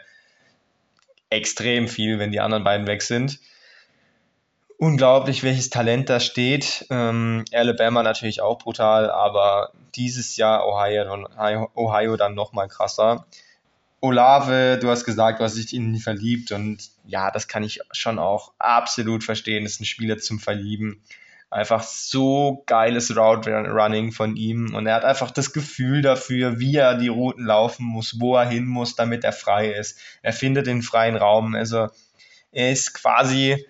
extrem viel, wenn die anderen beiden weg sind. Unglaublich, welches Talent da steht. Ähm, Alabama natürlich auch brutal, aber dieses Jahr Ohio, Ohio dann nochmal krasser. Olave, du hast gesagt, du hast dich in ihn verliebt und ja, das kann ich schon auch absolut verstehen. Das ist ein Spieler zum Verlieben. Einfach so geiles Route Running von ihm und er hat einfach das Gefühl dafür, wie er die Routen laufen muss, wo er hin muss, damit er frei ist. Er findet den freien Raum. Also er ist quasi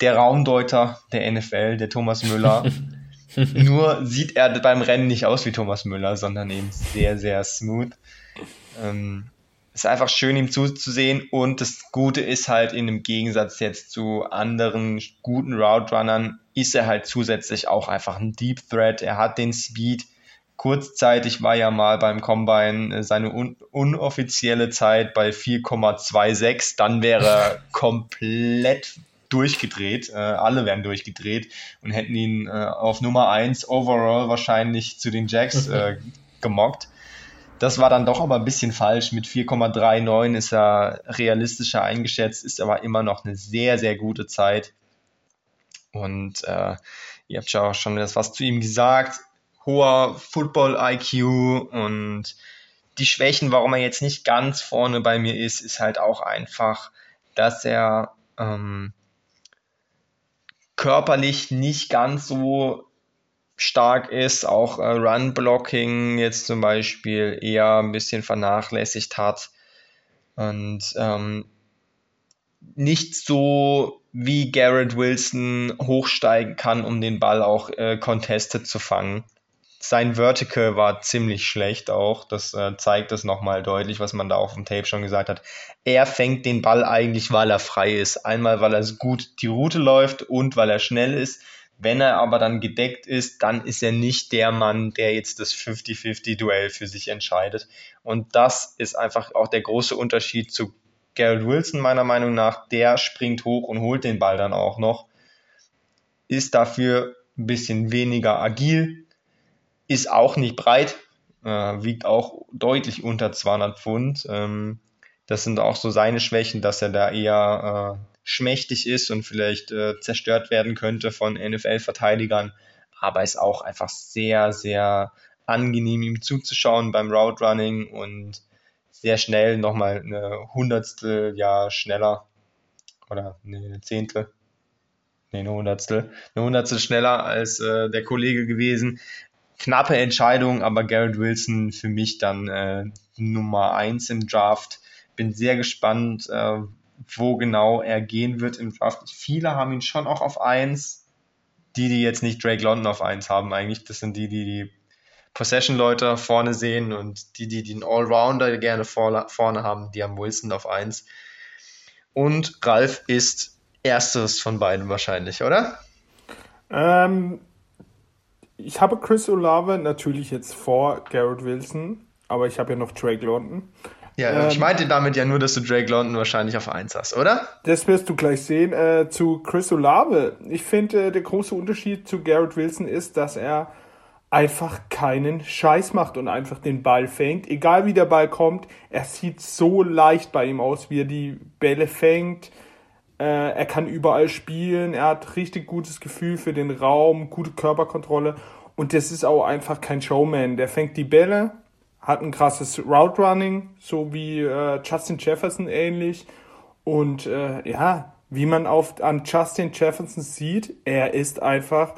der Raumdeuter der NFL, der Thomas Müller. *laughs* Nur sieht er beim Rennen nicht aus wie Thomas Müller, sondern eben sehr, sehr smooth. Ähm, ist einfach schön, ihm zuzusehen. Und das Gute ist halt, in dem Gegensatz jetzt zu anderen guten Route Runnern, ist er halt zusätzlich auch einfach ein Deep Threat. Er hat den Speed. Kurzzeitig war ja mal beim Combine äh, seine un unoffizielle Zeit bei 4,26. Dann wäre er *laughs* komplett durchgedreht. Äh, alle wären durchgedreht und hätten ihn äh, auf Nummer 1 overall wahrscheinlich zu den Jacks *laughs* äh, gemockt. Das war dann doch aber ein bisschen falsch. Mit 4,39 ist er realistischer eingeschätzt, ist aber immer noch eine sehr, sehr gute Zeit. Und äh, ihr habt ja auch schon was zu ihm gesagt. Hoher Football-IQ und die Schwächen, warum er jetzt nicht ganz vorne bei mir ist, ist halt auch einfach, dass er ähm, körperlich nicht ganz so stark ist, auch äh, Run-Blocking jetzt zum Beispiel eher ein bisschen vernachlässigt hat und ähm, nicht so wie Garrett Wilson hochsteigen kann, um den Ball auch äh, contested zu fangen. Sein Vertical war ziemlich schlecht auch. Das äh, zeigt es nochmal deutlich, was man da auf dem Tape schon gesagt hat. Er fängt den Ball eigentlich, weil er frei ist. Einmal, weil er gut die Route läuft und weil er schnell ist. Wenn er aber dann gedeckt ist, dann ist er nicht der Mann, der jetzt das 50-50-Duell für sich entscheidet. Und das ist einfach auch der große Unterschied zu Garrett Wilson, meiner Meinung nach. Der springt hoch und holt den Ball dann auch noch. Ist dafür ein bisschen weniger agil, ist auch nicht breit, äh, wiegt auch deutlich unter 200 Pfund. Ähm, das sind auch so seine Schwächen, dass er da eher äh, schmächtig ist und vielleicht äh, zerstört werden könnte von NFL-Verteidigern. Aber ist auch einfach sehr, sehr angenehm, ihm zuzuschauen beim Route Running und sehr schnell nochmal eine Hundertstel Jahr schneller oder nee, eine Zehntel, nee, eine Hundertstel, eine Hundertstel schneller als äh, der Kollege gewesen. Knappe Entscheidung, aber Garrett Wilson für mich dann äh, Nummer eins im Draft. Bin sehr gespannt, äh, wo genau er gehen wird im Draft. Viele haben ihn schon auch auf 1. Die, die jetzt nicht Drake London auf 1 haben, eigentlich, das sind die, die die Possession-Leute vorne sehen und die, die den Allrounder gerne vorne haben, die haben Wilson auf 1. Und Ralf ist erstes von beiden wahrscheinlich, oder? Ähm, ich habe Chris Olave natürlich jetzt vor Garrett Wilson, aber ich habe ja noch Drake London. Ja, ähm, ich meinte damit ja nur, dass du Drake London wahrscheinlich auf 1 hast, oder? Das wirst du gleich sehen. Äh, zu Chris Olave. Ich finde, äh, der große Unterschied zu Garrett Wilson ist, dass er einfach keinen Scheiß macht und einfach den Ball fängt. Egal wie der Ball kommt, er sieht so leicht bei ihm aus, wie er die Bälle fängt. Äh, er kann überall spielen. Er hat richtig gutes Gefühl für den Raum, gute Körperkontrolle. Und das ist auch einfach kein Showman. Der fängt die Bälle, hat ein krasses Route Running, so wie äh, Justin Jefferson ähnlich. Und äh, ja, wie man auf, an Justin Jefferson sieht, er ist einfach,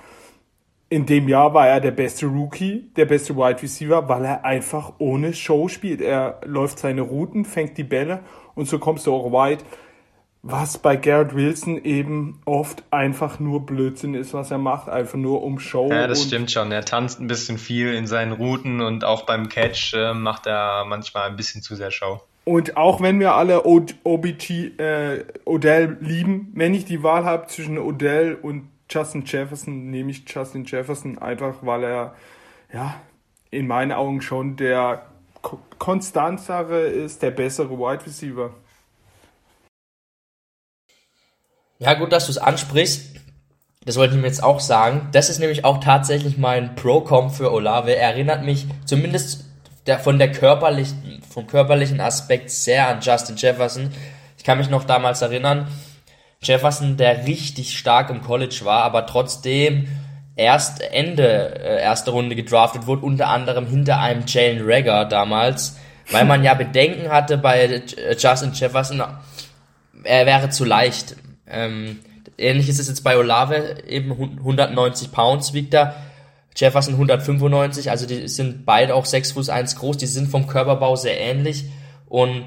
in dem Jahr war er der beste Rookie, der beste Wide Receiver, weil er einfach ohne Show spielt. Er läuft seine Routen, fängt die Bälle und so kommst du auch weit was bei Garrett Wilson eben oft einfach nur Blödsinn ist, was er macht, einfach nur um Show. Ja, das stimmt schon. Er tanzt ein bisschen viel in seinen Routen und auch beim Catch äh, macht er manchmal ein bisschen zu sehr Show. Und auch wenn wir alle o OBG äh, Odell lieben, wenn ich die Wahl habe zwischen Odell und Justin Jefferson, nehme ich Justin Jefferson einfach, weil er ja in meinen Augen schon der konstantere ist, der bessere Wide Receiver. Ja, gut, dass du es ansprichst. das wollte ich mir jetzt auch sagen. Das ist nämlich auch tatsächlich mein Pro-Com für Olave. Er erinnert mich zumindest der, von der körperlichen, vom körperlichen Aspekt sehr an Justin Jefferson. Ich kann mich noch damals erinnern, Jefferson, der richtig stark im College war, aber trotzdem erst Ende äh, erste Runde gedraftet wurde, unter anderem hinter einem Jalen Rager damals, weil man ja *laughs* Bedenken hatte bei Justin Jefferson, er wäre zu leicht. Ähm, ähnlich ist es jetzt bei Olave, eben 190 Pounds wiegt er, Jefferson 195, also die sind beide auch 6 Fuß 1 groß, die sind vom Körperbau sehr ähnlich. Und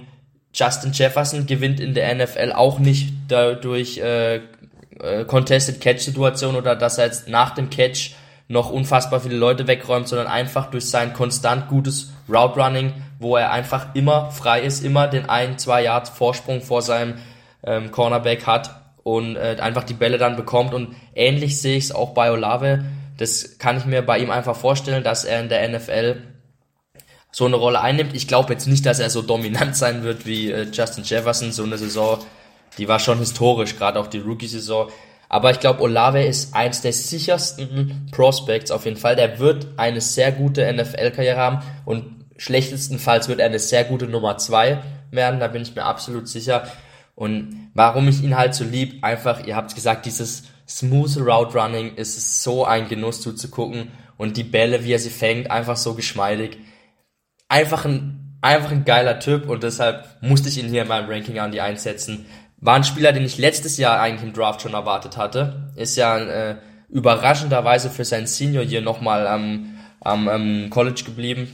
Justin Jefferson gewinnt in der NFL auch nicht dadurch äh, äh, Contested Catch Situation oder dass er jetzt nach dem Catch noch unfassbar viele Leute wegräumt, sondern einfach durch sein konstant gutes Route Running, wo er einfach immer frei ist, immer den ein, zwei Yard Vorsprung vor seinem ähm, Cornerback hat und äh, einfach die Bälle dann bekommt und ähnlich sehe ich es auch bei Olave. Das kann ich mir bei ihm einfach vorstellen, dass er in der NFL so eine Rolle einnimmt. Ich glaube jetzt nicht, dass er so dominant *laughs* sein wird wie äh, Justin Jefferson. So eine Saison, die war schon historisch, gerade auch die Rookie-Saison. Aber ich glaube, Olave ist eins der sichersten Prospects auf jeden Fall. Der wird eine sehr gute NFL-Karriere haben und schlechtestenfalls wird er eine sehr gute Nummer zwei werden. Da bin ich mir absolut sicher. Und warum ich ihn halt so lieb, einfach, ihr habt gesagt, dieses smooth Route Running ist so ein Genuss zuzugucken und die Bälle, wie er sie fängt, einfach so geschmeidig. Einfach ein, einfach ein geiler Typ und deshalb musste ich ihn hier in meinem Ranking an die einsetzen. War ein Spieler, den ich letztes Jahr eigentlich im Draft schon erwartet hatte. Ist ja äh, überraschenderweise für sein Senior hier nochmal am, am, am College geblieben.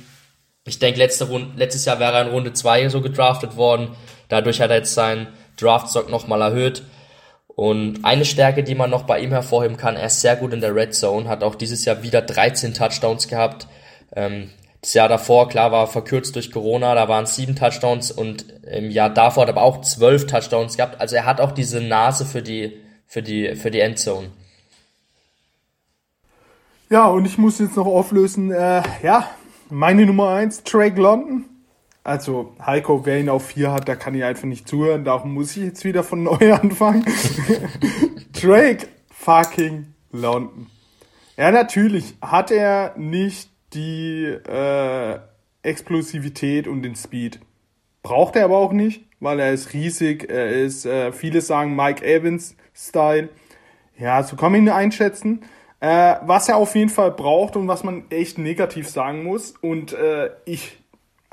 Ich denke, letzte Runde, letztes Jahr wäre er in Runde 2 so gedraftet worden. Dadurch hat er jetzt seinen Draftstock nochmal erhöht. Und eine Stärke, die man noch bei ihm hervorheben kann, er ist sehr gut in der Red Zone, hat auch dieses Jahr wieder 13 Touchdowns gehabt. Ähm, das Jahr davor, klar, war verkürzt durch Corona, da waren sieben Touchdowns und im Jahr davor hat er aber auch zwölf Touchdowns gehabt. Also er hat auch diese Nase für die, für die, für die Endzone. Ja, und ich muss jetzt noch auflösen, äh, ja, meine Nummer eins, Drake London. Also Heiko, wer ihn auf vier hat, da kann ich einfach nicht zuhören. Darum muss ich jetzt wieder von neu *laughs* anfangen. *laughs* Drake fucking London. Ja, natürlich hat er nicht die äh, Explosivität und den Speed. Braucht er aber auch nicht, weil er ist riesig. Er ist, äh, viele sagen Mike Evans Style. Ja, so kann man ihn einschätzen. Äh, was er auf jeden Fall braucht und was man echt negativ sagen muss. Und äh, ich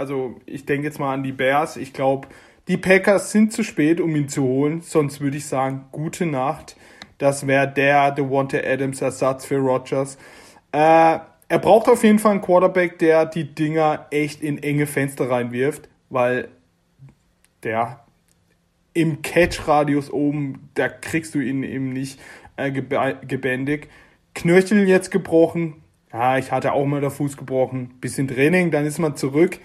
also ich denke jetzt mal an die Bears. Ich glaube, die Packers sind zu spät, um ihn zu holen. Sonst würde ich sagen, gute Nacht. Das wäre der Devonta Adams Ersatz für Rogers. Äh, er braucht auf jeden Fall einen Quarterback, der die Dinger echt in enge Fenster reinwirft, weil der im Catch-Radius oben, da kriegst du ihn eben nicht äh, gebändigt. Knöchel jetzt gebrochen, ja, ich hatte auch mal der Fuß gebrochen. Bisschen Training, dann ist man zurück.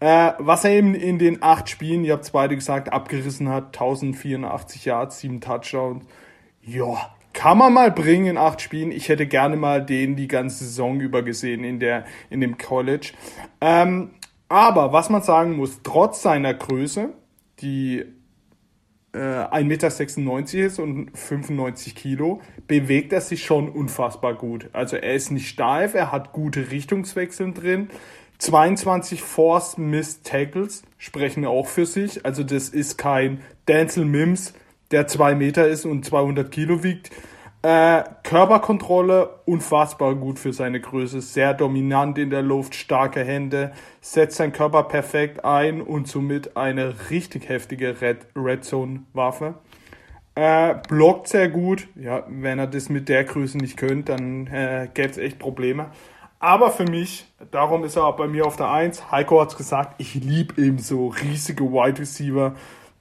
Äh, was er eben in den acht Spielen, ihr habt es beide gesagt, abgerissen hat, 1084 Yards, sieben Touchdowns. Ja, kann man mal bringen in acht Spielen. Ich hätte gerne mal den die ganze Saison über gesehen in, der, in dem College. Ähm, aber was man sagen muss, trotz seiner Größe, die äh, 1,96 Meter ist und 95 Kilo, bewegt er sich schon unfassbar gut. Also er ist nicht steif, er hat gute Richtungswechseln drin. 22 Force Miss Tackles sprechen auch für sich. Also das ist kein Denzel Mims, der zwei Meter ist und 200 Kilo wiegt. Äh, Körperkontrolle unfassbar gut für seine Größe, sehr dominant in der Luft, starke Hände, setzt seinen Körper perfekt ein und somit eine richtig heftige Red, Red Zone Waffe. Äh, blockt sehr gut, ja, wenn er das mit der Größe nicht könnte, dann äh, gäbe es echt Probleme. Aber für mich, darum ist er auch bei mir auf der 1, Heiko hat es gesagt, ich liebe eben so riesige Wide Receiver,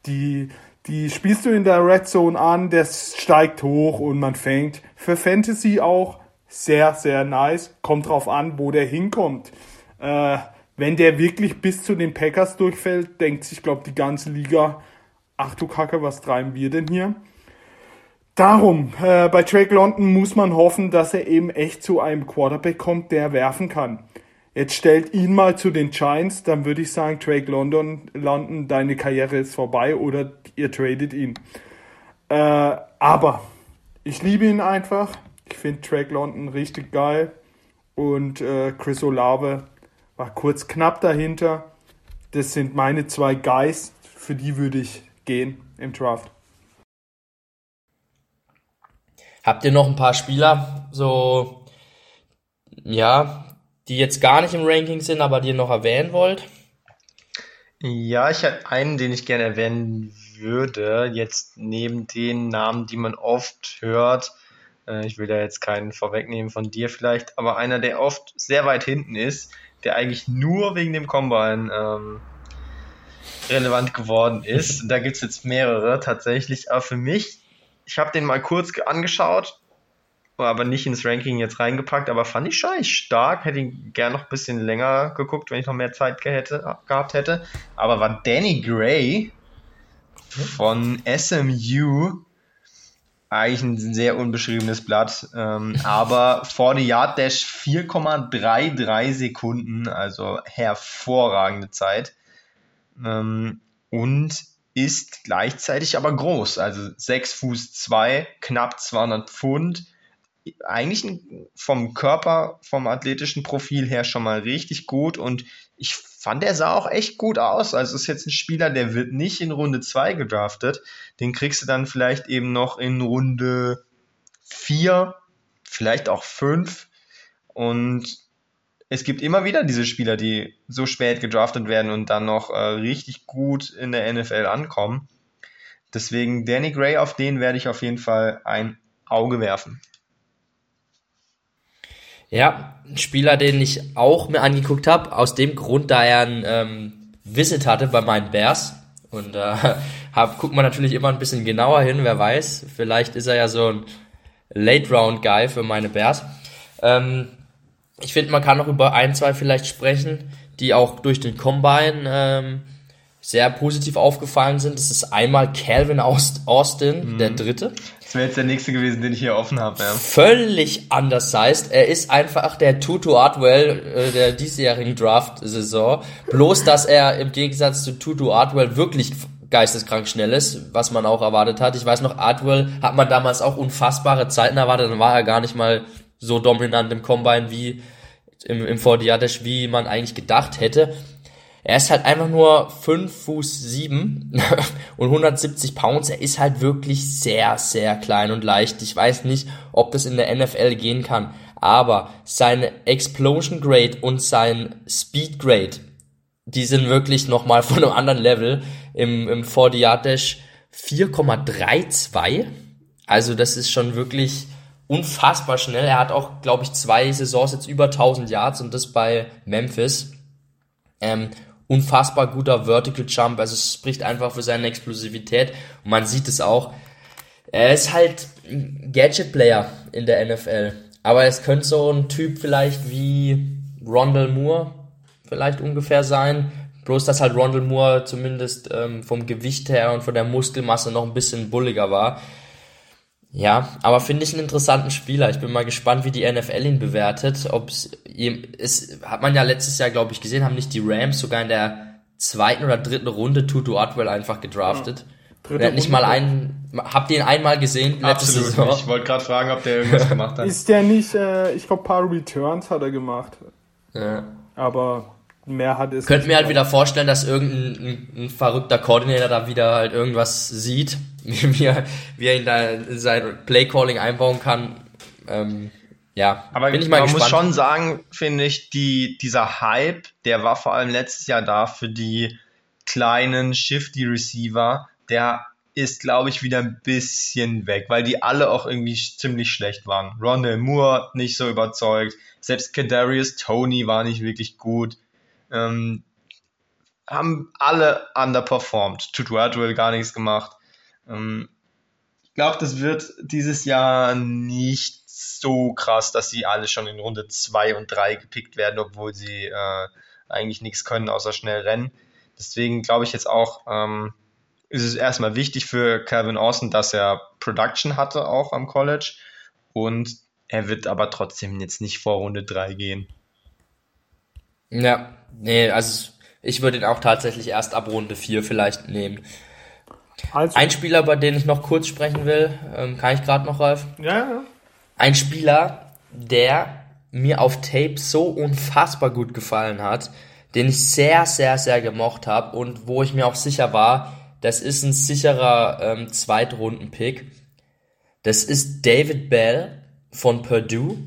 die die spielst du in der Red Zone an, der steigt hoch und man fängt. Für Fantasy auch sehr, sehr nice. Kommt drauf an, wo der hinkommt. Äh, wenn der wirklich bis zu den Packers durchfällt, denkt sich, glaube die ganze Liga, ach du Kacke, was treiben wir denn hier? Darum, äh, bei Drake London muss man hoffen, dass er eben echt zu einem Quarterback kommt, der werfen kann. Jetzt stellt ihn mal zu den Giants, dann würde ich sagen, Drake London, London, deine Karriere ist vorbei oder ihr tradet ihn. Äh, aber ich liebe ihn einfach. Ich finde Track London richtig geil. Und äh, Chris Olave war kurz knapp dahinter. Das sind meine zwei Guys, für die würde ich gehen im Draft. Habt ihr noch ein paar Spieler, so, ja, die jetzt gar nicht im Ranking sind, aber die ihr noch erwähnen wollt? Ja, ich habe einen, den ich gerne erwähnen würde, jetzt neben den Namen, die man oft hört. Äh, ich will da jetzt keinen vorwegnehmen von dir vielleicht, aber einer, der oft sehr weit hinten ist, der eigentlich nur wegen dem Combine ähm, relevant geworden ist. *laughs* Da gibt es jetzt mehrere tatsächlich, aber für mich ich habe den mal kurz angeschaut, aber nicht ins Ranking jetzt reingepackt, aber fand ich schon stark. Hätte ihn gern noch ein bisschen länger geguckt, wenn ich noch mehr Zeit gehätte, gehabt hätte. Aber war Danny Gray von SMU eigentlich ein sehr unbeschriebenes Blatt. Ähm, *laughs* aber vor die Yard Dash 4,33 Sekunden, also hervorragende Zeit. Ähm, und ist gleichzeitig aber groß, also 6 Fuß 2, knapp 200 Pfund. Eigentlich vom Körper, vom athletischen Profil her schon mal richtig gut und ich fand, er sah auch echt gut aus. Also ist jetzt ein Spieler, der wird nicht in Runde 2 gedraftet. Den kriegst du dann vielleicht eben noch in Runde 4, vielleicht auch 5. Und es gibt immer wieder diese Spieler, die so spät gedraftet werden und dann noch äh, richtig gut in der NFL ankommen. Deswegen Danny Gray, auf den werde ich auf jeden Fall ein Auge werfen. Ja, ein Spieler, den ich auch mir angeguckt habe, aus dem Grund, da er ein ähm, Visit hatte bei meinen Bears. Und äh, *laughs* hab, guckt man natürlich immer ein bisschen genauer hin, wer weiß. Vielleicht ist er ja so ein Late-Round-Guy für meine Bears. Ähm, ich finde, man kann noch über ein, zwei vielleicht sprechen, die auch durch den Combine ähm, sehr positiv aufgefallen sind. Das ist einmal Calvin Austin, mhm. der dritte. Das wäre jetzt der nächste gewesen, den ich hier offen habe. Ja. Völlig anders heißt. Er ist einfach der Tutu Artwell äh, der diesjährigen Draft-Saison. Bloß, dass er im Gegensatz zu Tutu Artwell wirklich geisteskrank schnell ist, was man auch erwartet hat. Ich weiß noch, Artwell hat man damals auch unfassbare Zeiten erwartet, dann war er gar nicht mal so dominant im Combine wie im, im Fordiadesh, wie man eigentlich gedacht hätte. Er ist halt einfach nur 5 Fuß 7 *laughs* und 170 Pounds. Er ist halt wirklich sehr, sehr klein und leicht. Ich weiß nicht, ob das in der NFL gehen kann. Aber seine Explosion Grade und sein Speed Grade, die sind wirklich nochmal von einem anderen Level. Im, im 40 Yard Dash 4,32. Also das ist schon wirklich unfassbar schnell. Er hat auch, glaube ich, zwei Saisons jetzt über 1000 Yards und das bei Memphis. Ähm, unfassbar guter Vertical Jump, also es spricht einfach für seine Explosivität und man sieht es auch. Er ist halt ein Gadget-Player in der NFL, aber es könnte so ein Typ vielleicht wie Rondell Moore vielleicht ungefähr sein, bloß dass halt Rondell Moore zumindest ähm, vom Gewicht her und von der Muskelmasse noch ein bisschen bulliger war. Ja, aber finde ich einen interessanten Spieler. Ich bin mal gespannt, wie die NFL ihn bewertet. Ob es hat man ja letztes Jahr, glaube ich, gesehen, haben nicht die Rams sogar in der zweiten oder dritten Runde Tutu Atwell einfach gedraftet. Ja. Er hat nicht mal einen. Habt ihr ihn einmal gesehen? Absolut. Saison? Ich wollte gerade fragen, ob der irgendwas gemacht hat. Ist der nicht? Äh, ich glaube, paar Returns hat er gemacht. Ja. Aber mehr hat es. Könnt mir halt wieder vorstellen, dass irgendein ein, ein verrückter Koordinator da wieder halt irgendwas sieht, *laughs* wie er, wie er ihn da in sein Playcalling einbauen kann. Ähm, ja, aber bin ich mal man gespannt. muss schon sagen, finde ich, die, dieser Hype, der war vor allem letztes Jahr da für die kleinen Shifty Receiver, der ist, glaube ich, wieder ein bisschen weg, weil die alle auch irgendwie ziemlich schlecht waren. Rondell Moore nicht so überzeugt, selbst Kadarius Tony war nicht wirklich gut. Ähm, haben alle underperformed. Tutu Atwell gar nichts gemacht. Ähm, ich glaube, das wird dieses Jahr nicht so krass, dass sie alle schon in Runde 2 und 3 gepickt werden, obwohl sie äh, eigentlich nichts können, außer schnell rennen. Deswegen glaube ich jetzt auch, ähm, ist es erstmal wichtig für Calvin Austin, dass er Production hatte auch am College und er wird aber trotzdem jetzt nicht vor Runde 3 gehen. Ja, nee, also ich würde ihn auch tatsächlich erst ab Runde 4 vielleicht nehmen. Also. Ein Spieler, über den ich noch kurz sprechen will, ähm, kann ich gerade noch, Ralf? Ja, ja. ein Spieler, der mir auf Tape so unfassbar gut gefallen hat, den ich sehr, sehr, sehr gemocht habe und wo ich mir auch sicher war, das ist ein sicherer ähm, Zweitrunden-Pick. Das ist David Bell von Purdue,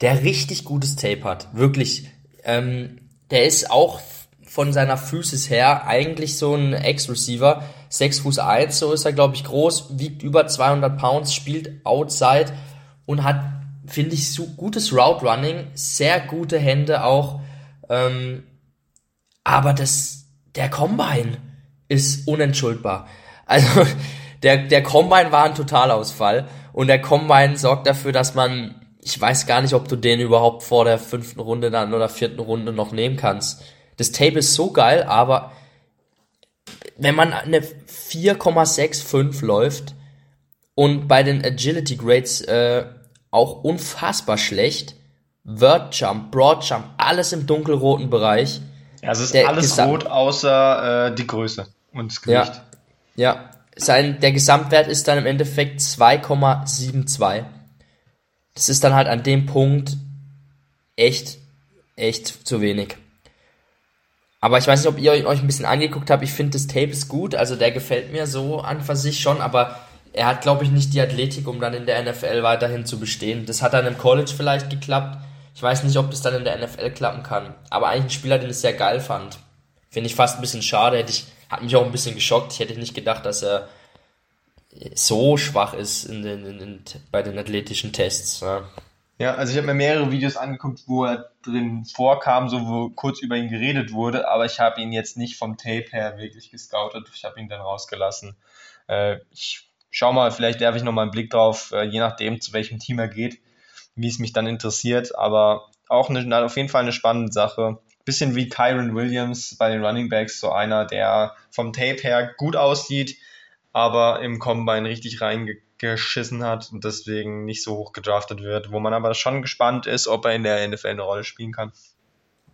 der richtig gutes Tape hat. Wirklich. Ähm, der ist auch von seiner Physis her eigentlich so ein Ex-Receiver. 6 Fuß 1, so ist er, glaube ich, groß, wiegt über 200 Pounds, spielt Outside und hat, finde ich, so gutes Route Running, sehr gute Hände auch. Ähm, aber das, der Combine ist unentschuldbar. Also, *laughs* der, der Combine war ein Totalausfall und der Combine sorgt dafür, dass man, ich weiß gar nicht, ob du den überhaupt vor der fünften Runde dann oder vierten Runde noch nehmen kannst. Das Tape ist so geil, aber wenn man eine 4,65 läuft und bei den Agility Grades äh, auch unfassbar schlecht, Word Jump, Broad Jump, alles im dunkelroten Bereich. Ja, es ist alles rot außer äh, die Größe und das Gewicht. Ja, ja. Sein, der Gesamtwert ist dann im Endeffekt 2,72. Das ist dann halt an dem Punkt echt, echt zu wenig. Aber ich weiß nicht, ob ihr euch ein bisschen angeguckt habt. Ich finde, das Tape ist gut. Also der gefällt mir so an für sich schon. Aber er hat, glaube ich, nicht die Athletik, um dann in der NFL weiterhin zu bestehen. Das hat dann im College vielleicht geklappt. Ich weiß nicht, ob das dann in der NFL klappen kann. Aber eigentlich ein Spieler, den ich sehr geil fand. Finde ich fast ein bisschen schade. Hätte ich, hat mich auch ein bisschen geschockt. Ich hätte nicht gedacht, dass er so schwach ist in den, in, in, bei den athletischen Tests. Ja. Ja, also ich habe mir mehrere Videos angeguckt, wo er drin vorkam, so wo kurz über ihn geredet wurde, aber ich habe ihn jetzt nicht vom Tape her wirklich gescoutet. Ich habe ihn dann rausgelassen. Äh, ich schau mal, vielleicht werfe ich noch mal einen Blick drauf, äh, je nachdem, zu welchem Team er geht, wie es mich dann interessiert. Aber auch eine, auf jeden Fall eine spannende Sache. Bisschen wie Kyron Williams bei den Running Backs, so einer, der vom Tape her gut aussieht, aber im Combine richtig reingekommen geschissen hat und deswegen nicht so hoch gedraftet wird, wo man aber schon gespannt ist, ob er in der NFL eine Rolle spielen kann.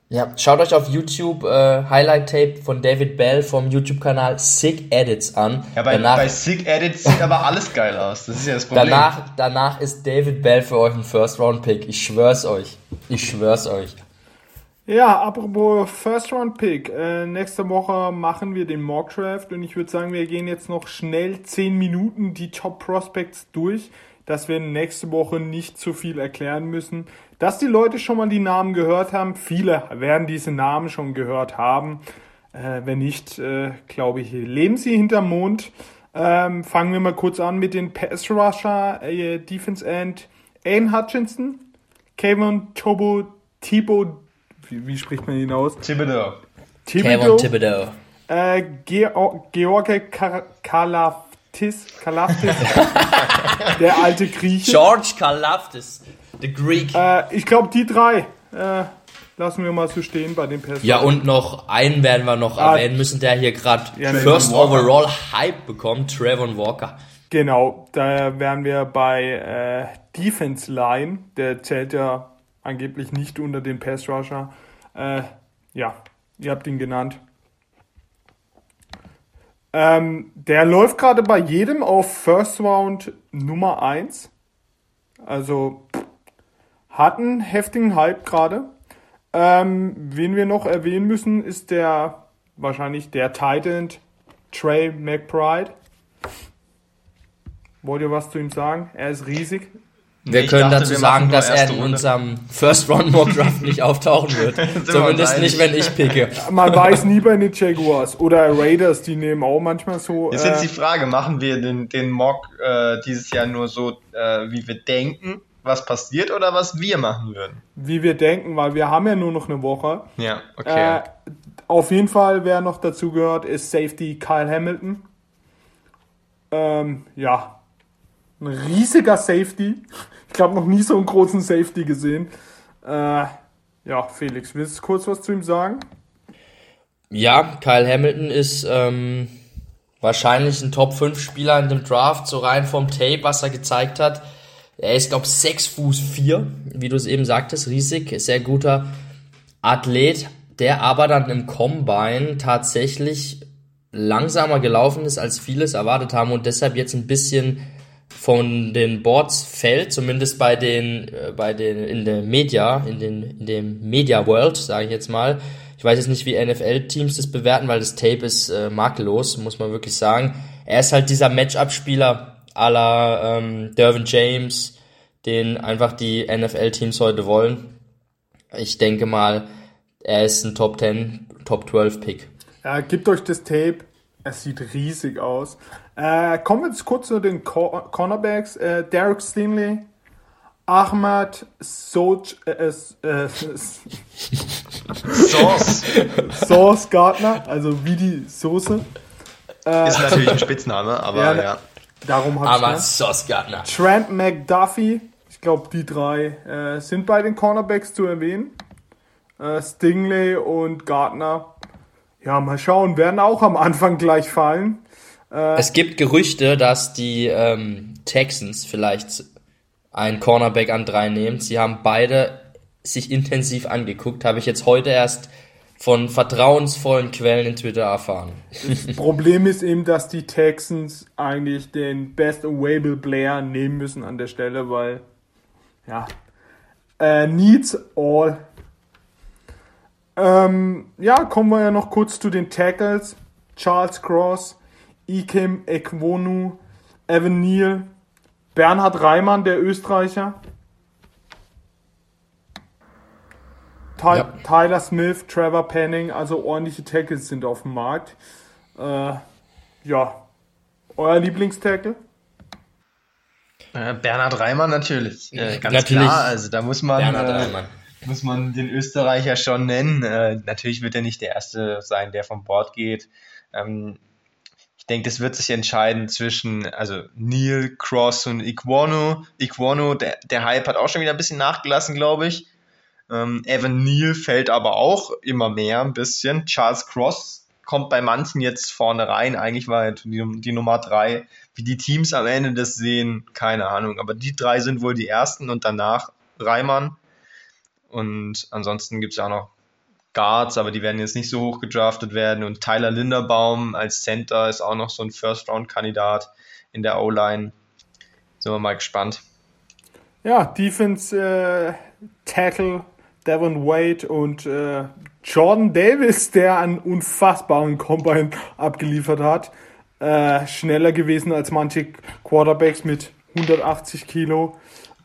Ja, schaut euch auf YouTube äh, Highlight Tape von David Bell vom YouTube-Kanal Sick Edits an. Ja, bei, danach, bei Sick Edits sieht aber alles geil aus. Das ist ja das Problem. Danach, danach ist David Bell für euch ein First-Round-Pick. Ich schwör's euch. Ich schwör's euch. Ja, apropos First Round Pick. Äh, nächste Woche machen wir den Mock Draft und ich würde sagen, wir gehen jetzt noch schnell 10 Minuten die Top Prospects durch, dass wir nächste Woche nicht zu viel erklären müssen. Dass die Leute schon mal die Namen gehört haben, viele werden diese Namen schon gehört haben. Äh, wenn nicht, äh, glaube ich, leben sie hinterm Mond. Ähm, fangen wir mal kurz an mit den Pass Rusher, äh, Defense End, Aiden Hutchinson, Kevin Tobo, Thibaut wie, wie spricht man ihn aus? Thibodeau. Thibodeau. Thibodeau. Äh, Georg, George Kalaftis, Kalaftis, *laughs* der alte Grieche. George Kalaftis, the Greek. Äh, ich glaube, die drei äh, lassen wir mal so stehen bei den Personen. Ja, und noch einen werden wir noch ah, erwähnen müssen, der hier gerade ja, First Overall Hype bekommt, Trevor Walker. Genau, da wären wir bei äh, Defense Line, der zählt ja angeblich nicht unter den Pass Rusher. Äh, ja, ihr habt ihn genannt. Ähm, der läuft gerade bei jedem auf First Round Nummer 1. Also hat einen heftigen Hype gerade. Ähm, wen wir noch erwähnen müssen, ist der wahrscheinlich der Titan Trey McBride. Wollt ihr was zu ihm sagen? Er ist riesig. Wir ich können dachte, dazu wir sagen, dass er in Runde. unserem First Round Mock Draft nicht auftauchen wird. *laughs* Zumindest nicht, wenn ich picke. Man weiß nie bei den Jaguars oder Raiders, die nehmen auch manchmal so. Jetzt äh, ist die Frage, machen wir den, den Mock äh, dieses Jahr nur so, äh, wie wir denken, was passiert oder was wir machen würden? Wie wir denken, weil wir haben ja nur noch eine Woche. Ja, okay. Äh, auf jeden Fall, wer noch dazu gehört, ist Safety Kyle Hamilton. Ähm, ja, ein riesiger Safety. Ich glaube, noch nie so einen großen Safety gesehen. Äh, ja, Felix, willst du kurz was zu ihm sagen? Ja, Kyle Hamilton ist ähm, wahrscheinlich ein Top-5-Spieler in dem Draft, so rein vom Tape, was er gezeigt hat. Er ist, glaube ich, 6 Fuß 4, wie du es eben sagtest, riesig, sehr guter Athlet, der aber dann im Combine tatsächlich langsamer gelaufen ist, als viele es erwartet haben und deshalb jetzt ein bisschen von den Boards fällt, zumindest bei den, äh, bei den, in der Media, in den, in dem Media World, sage ich jetzt mal. Ich weiß jetzt nicht, wie NFL-Teams das bewerten, weil das Tape ist äh, makellos, muss man wirklich sagen. Er ist halt dieser Matchup-Spieler à la ähm, Dervin James, den einfach die NFL-Teams heute wollen. Ich denke mal, er ist ein Top 10, Top 12 Pick. Ja, gebt euch das Tape. Es sieht riesig aus. Äh, kommen wir jetzt kurz zu den Cor Cornerbacks. Äh, Derek Stinley, Ahmad Soch, äh, äh, Sauce. *laughs* Sauce Gardner, also wie die Soße. Äh, ist natürlich ein Spitzname, aber ja. ja. Darum habe ich Aber Sauce Gardner. Trent McDuffie, ich glaube, die drei äh, sind bei den Cornerbacks zu erwähnen. Äh, Stingley und Gardner ja, mal schauen, werden auch am Anfang gleich fallen. Äh, es gibt Gerüchte, dass die ähm, Texans vielleicht einen Cornerback an drei nehmen. Sie haben beide sich intensiv angeguckt, habe ich jetzt heute erst von vertrauensvollen Quellen in Twitter erfahren. Das Problem ist eben, dass die Texans eigentlich den Best Available Player nehmen müssen an der Stelle, weil ja, äh, needs all ähm, ja, kommen wir ja noch kurz zu den Tackles. Charles Cross, Ikem Ekwonu, Evan Neal, Bernhard Reimann, der Österreicher. Ty ja. Tyler Smith, Trevor Penning, also ordentliche Tackles sind auf dem Markt. Äh, ja, euer Lieblingstackle? Äh, Bernhard Reimann natürlich, äh, ganz natürlich. klar. Also da muss man. Bernhard äh, Reimann muss man den Österreicher schon nennen. Äh, natürlich wird er nicht der Erste sein, der vom Bord geht. Ähm, ich denke, das wird sich entscheiden zwischen also Neil, Cross und Iguano. Iguano, der, der Hype hat auch schon wieder ein bisschen nachgelassen, glaube ich. Ähm, Evan Neal fällt aber auch immer mehr ein bisschen. Charles Cross kommt bei manchen jetzt vorne rein. Eigentlich war er die, die Nummer drei. Wie die Teams am Ende das sehen, keine Ahnung. Aber die drei sind wohl die ersten und danach Reimann. Und ansonsten gibt es ja auch noch Guards, aber die werden jetzt nicht so hoch gedraftet werden. Und Tyler Linderbaum als Center ist auch noch so ein First-Round-Kandidat in der O-Line. Sind wir mal gespannt. Ja, Defense äh, Tackle Devon Wade und äh, Jordan Davis, der einen unfassbaren Combine abgeliefert hat. Äh, schneller gewesen als manche Quarterbacks mit 180 Kilo.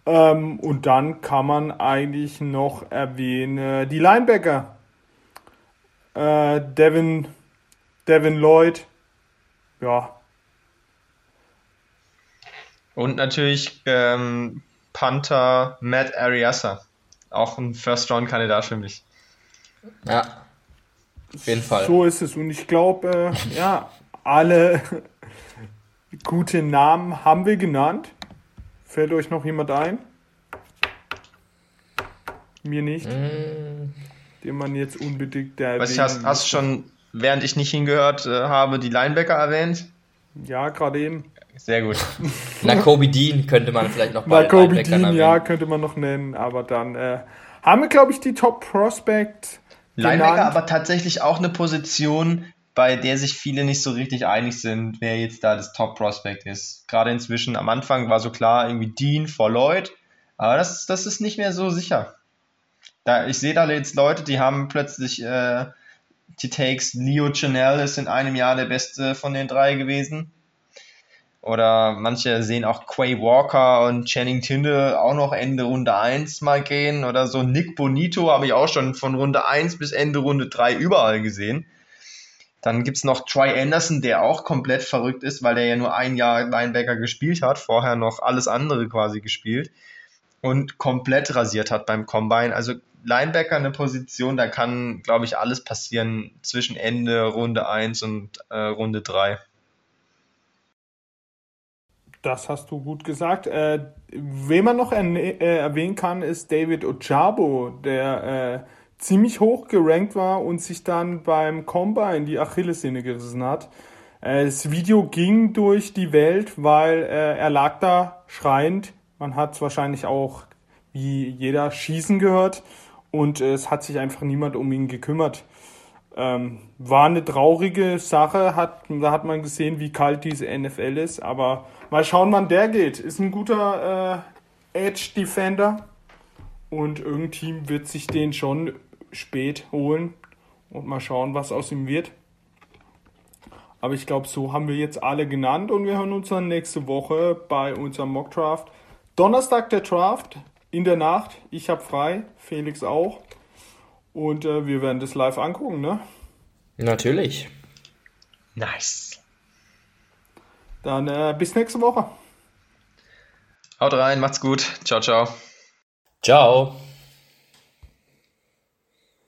Ähm, und dann kann man eigentlich noch erwähnen die Linebacker. Äh, Devin, Devin Lloyd. Ja. Und natürlich ähm, Panther Matt Ariasa. Auch ein First-Round-Kandidat für mich. Ja. Auf jeden Fall. So ist es. Und ich glaube, äh, ja, alle *laughs* gute Namen haben wir genannt. Fällt euch noch jemand ein? Mir nicht. Mm. Den man jetzt unbedingt der Was hast, hast schon, während ich nicht hingehört äh, habe, die Linebacker erwähnt? Ja, gerade eben. Sehr gut. *laughs* Na, Kobe Dean könnte man vielleicht noch bei Na, Kobe Dean, erwähnen. ja, könnte man noch nennen, aber dann äh, haben wir, glaube ich, die Top Prospect. Linebacker genannt. aber tatsächlich auch eine Position, bei der sich viele nicht so richtig einig sind, wer jetzt da das Top Prospect ist. Gerade inzwischen, am Anfang war so klar, irgendwie Dean vor Lloyd, aber das, das ist nicht mehr so sicher. Da, ich sehe da jetzt Leute, die haben plötzlich äh, die Takes, Leo Chanel ist in einem Jahr der beste von den drei gewesen. Oder manche sehen auch Quay Walker und Channing Tindall auch noch Ende Runde 1 mal gehen. Oder so Nick Bonito habe ich auch schon von Runde 1 bis Ende Runde 3 überall gesehen. Dann gibt es noch Troy Anderson, der auch komplett verrückt ist, weil der ja nur ein Jahr Linebacker gespielt hat, vorher noch alles andere quasi gespielt und komplett rasiert hat beim Combine. Also Linebacker eine Position, da kann, glaube ich, alles passieren zwischen Ende Runde 1 und äh, Runde 3. Das hast du gut gesagt. Äh, wen man noch äh, erwähnen kann, ist David Ojabo, der äh, ziemlich hoch gerankt war und sich dann beim Combine die Achillessehne gerissen hat. Das Video ging durch die Welt, weil äh, er lag da schreiend. Man hat es wahrscheinlich auch wie jeder schießen gehört und es hat sich einfach niemand um ihn gekümmert. Ähm, war eine traurige Sache, hat, da hat man gesehen, wie kalt diese NFL ist, aber mal schauen, wann der geht. Ist ein guter äh, Edge Defender und irgendein Team wird sich den schon spät holen und mal schauen, was aus ihm wird. Aber ich glaube, so haben wir jetzt alle genannt und wir hören uns dann nächste Woche bei unserem Mock Draft. Donnerstag der Draft in der Nacht. Ich habe frei, Felix auch. Und äh, wir werden das live angucken, ne? Natürlich. Nice. Dann äh, bis nächste Woche. Haut rein, macht's gut. Ciao, ciao. Ciao.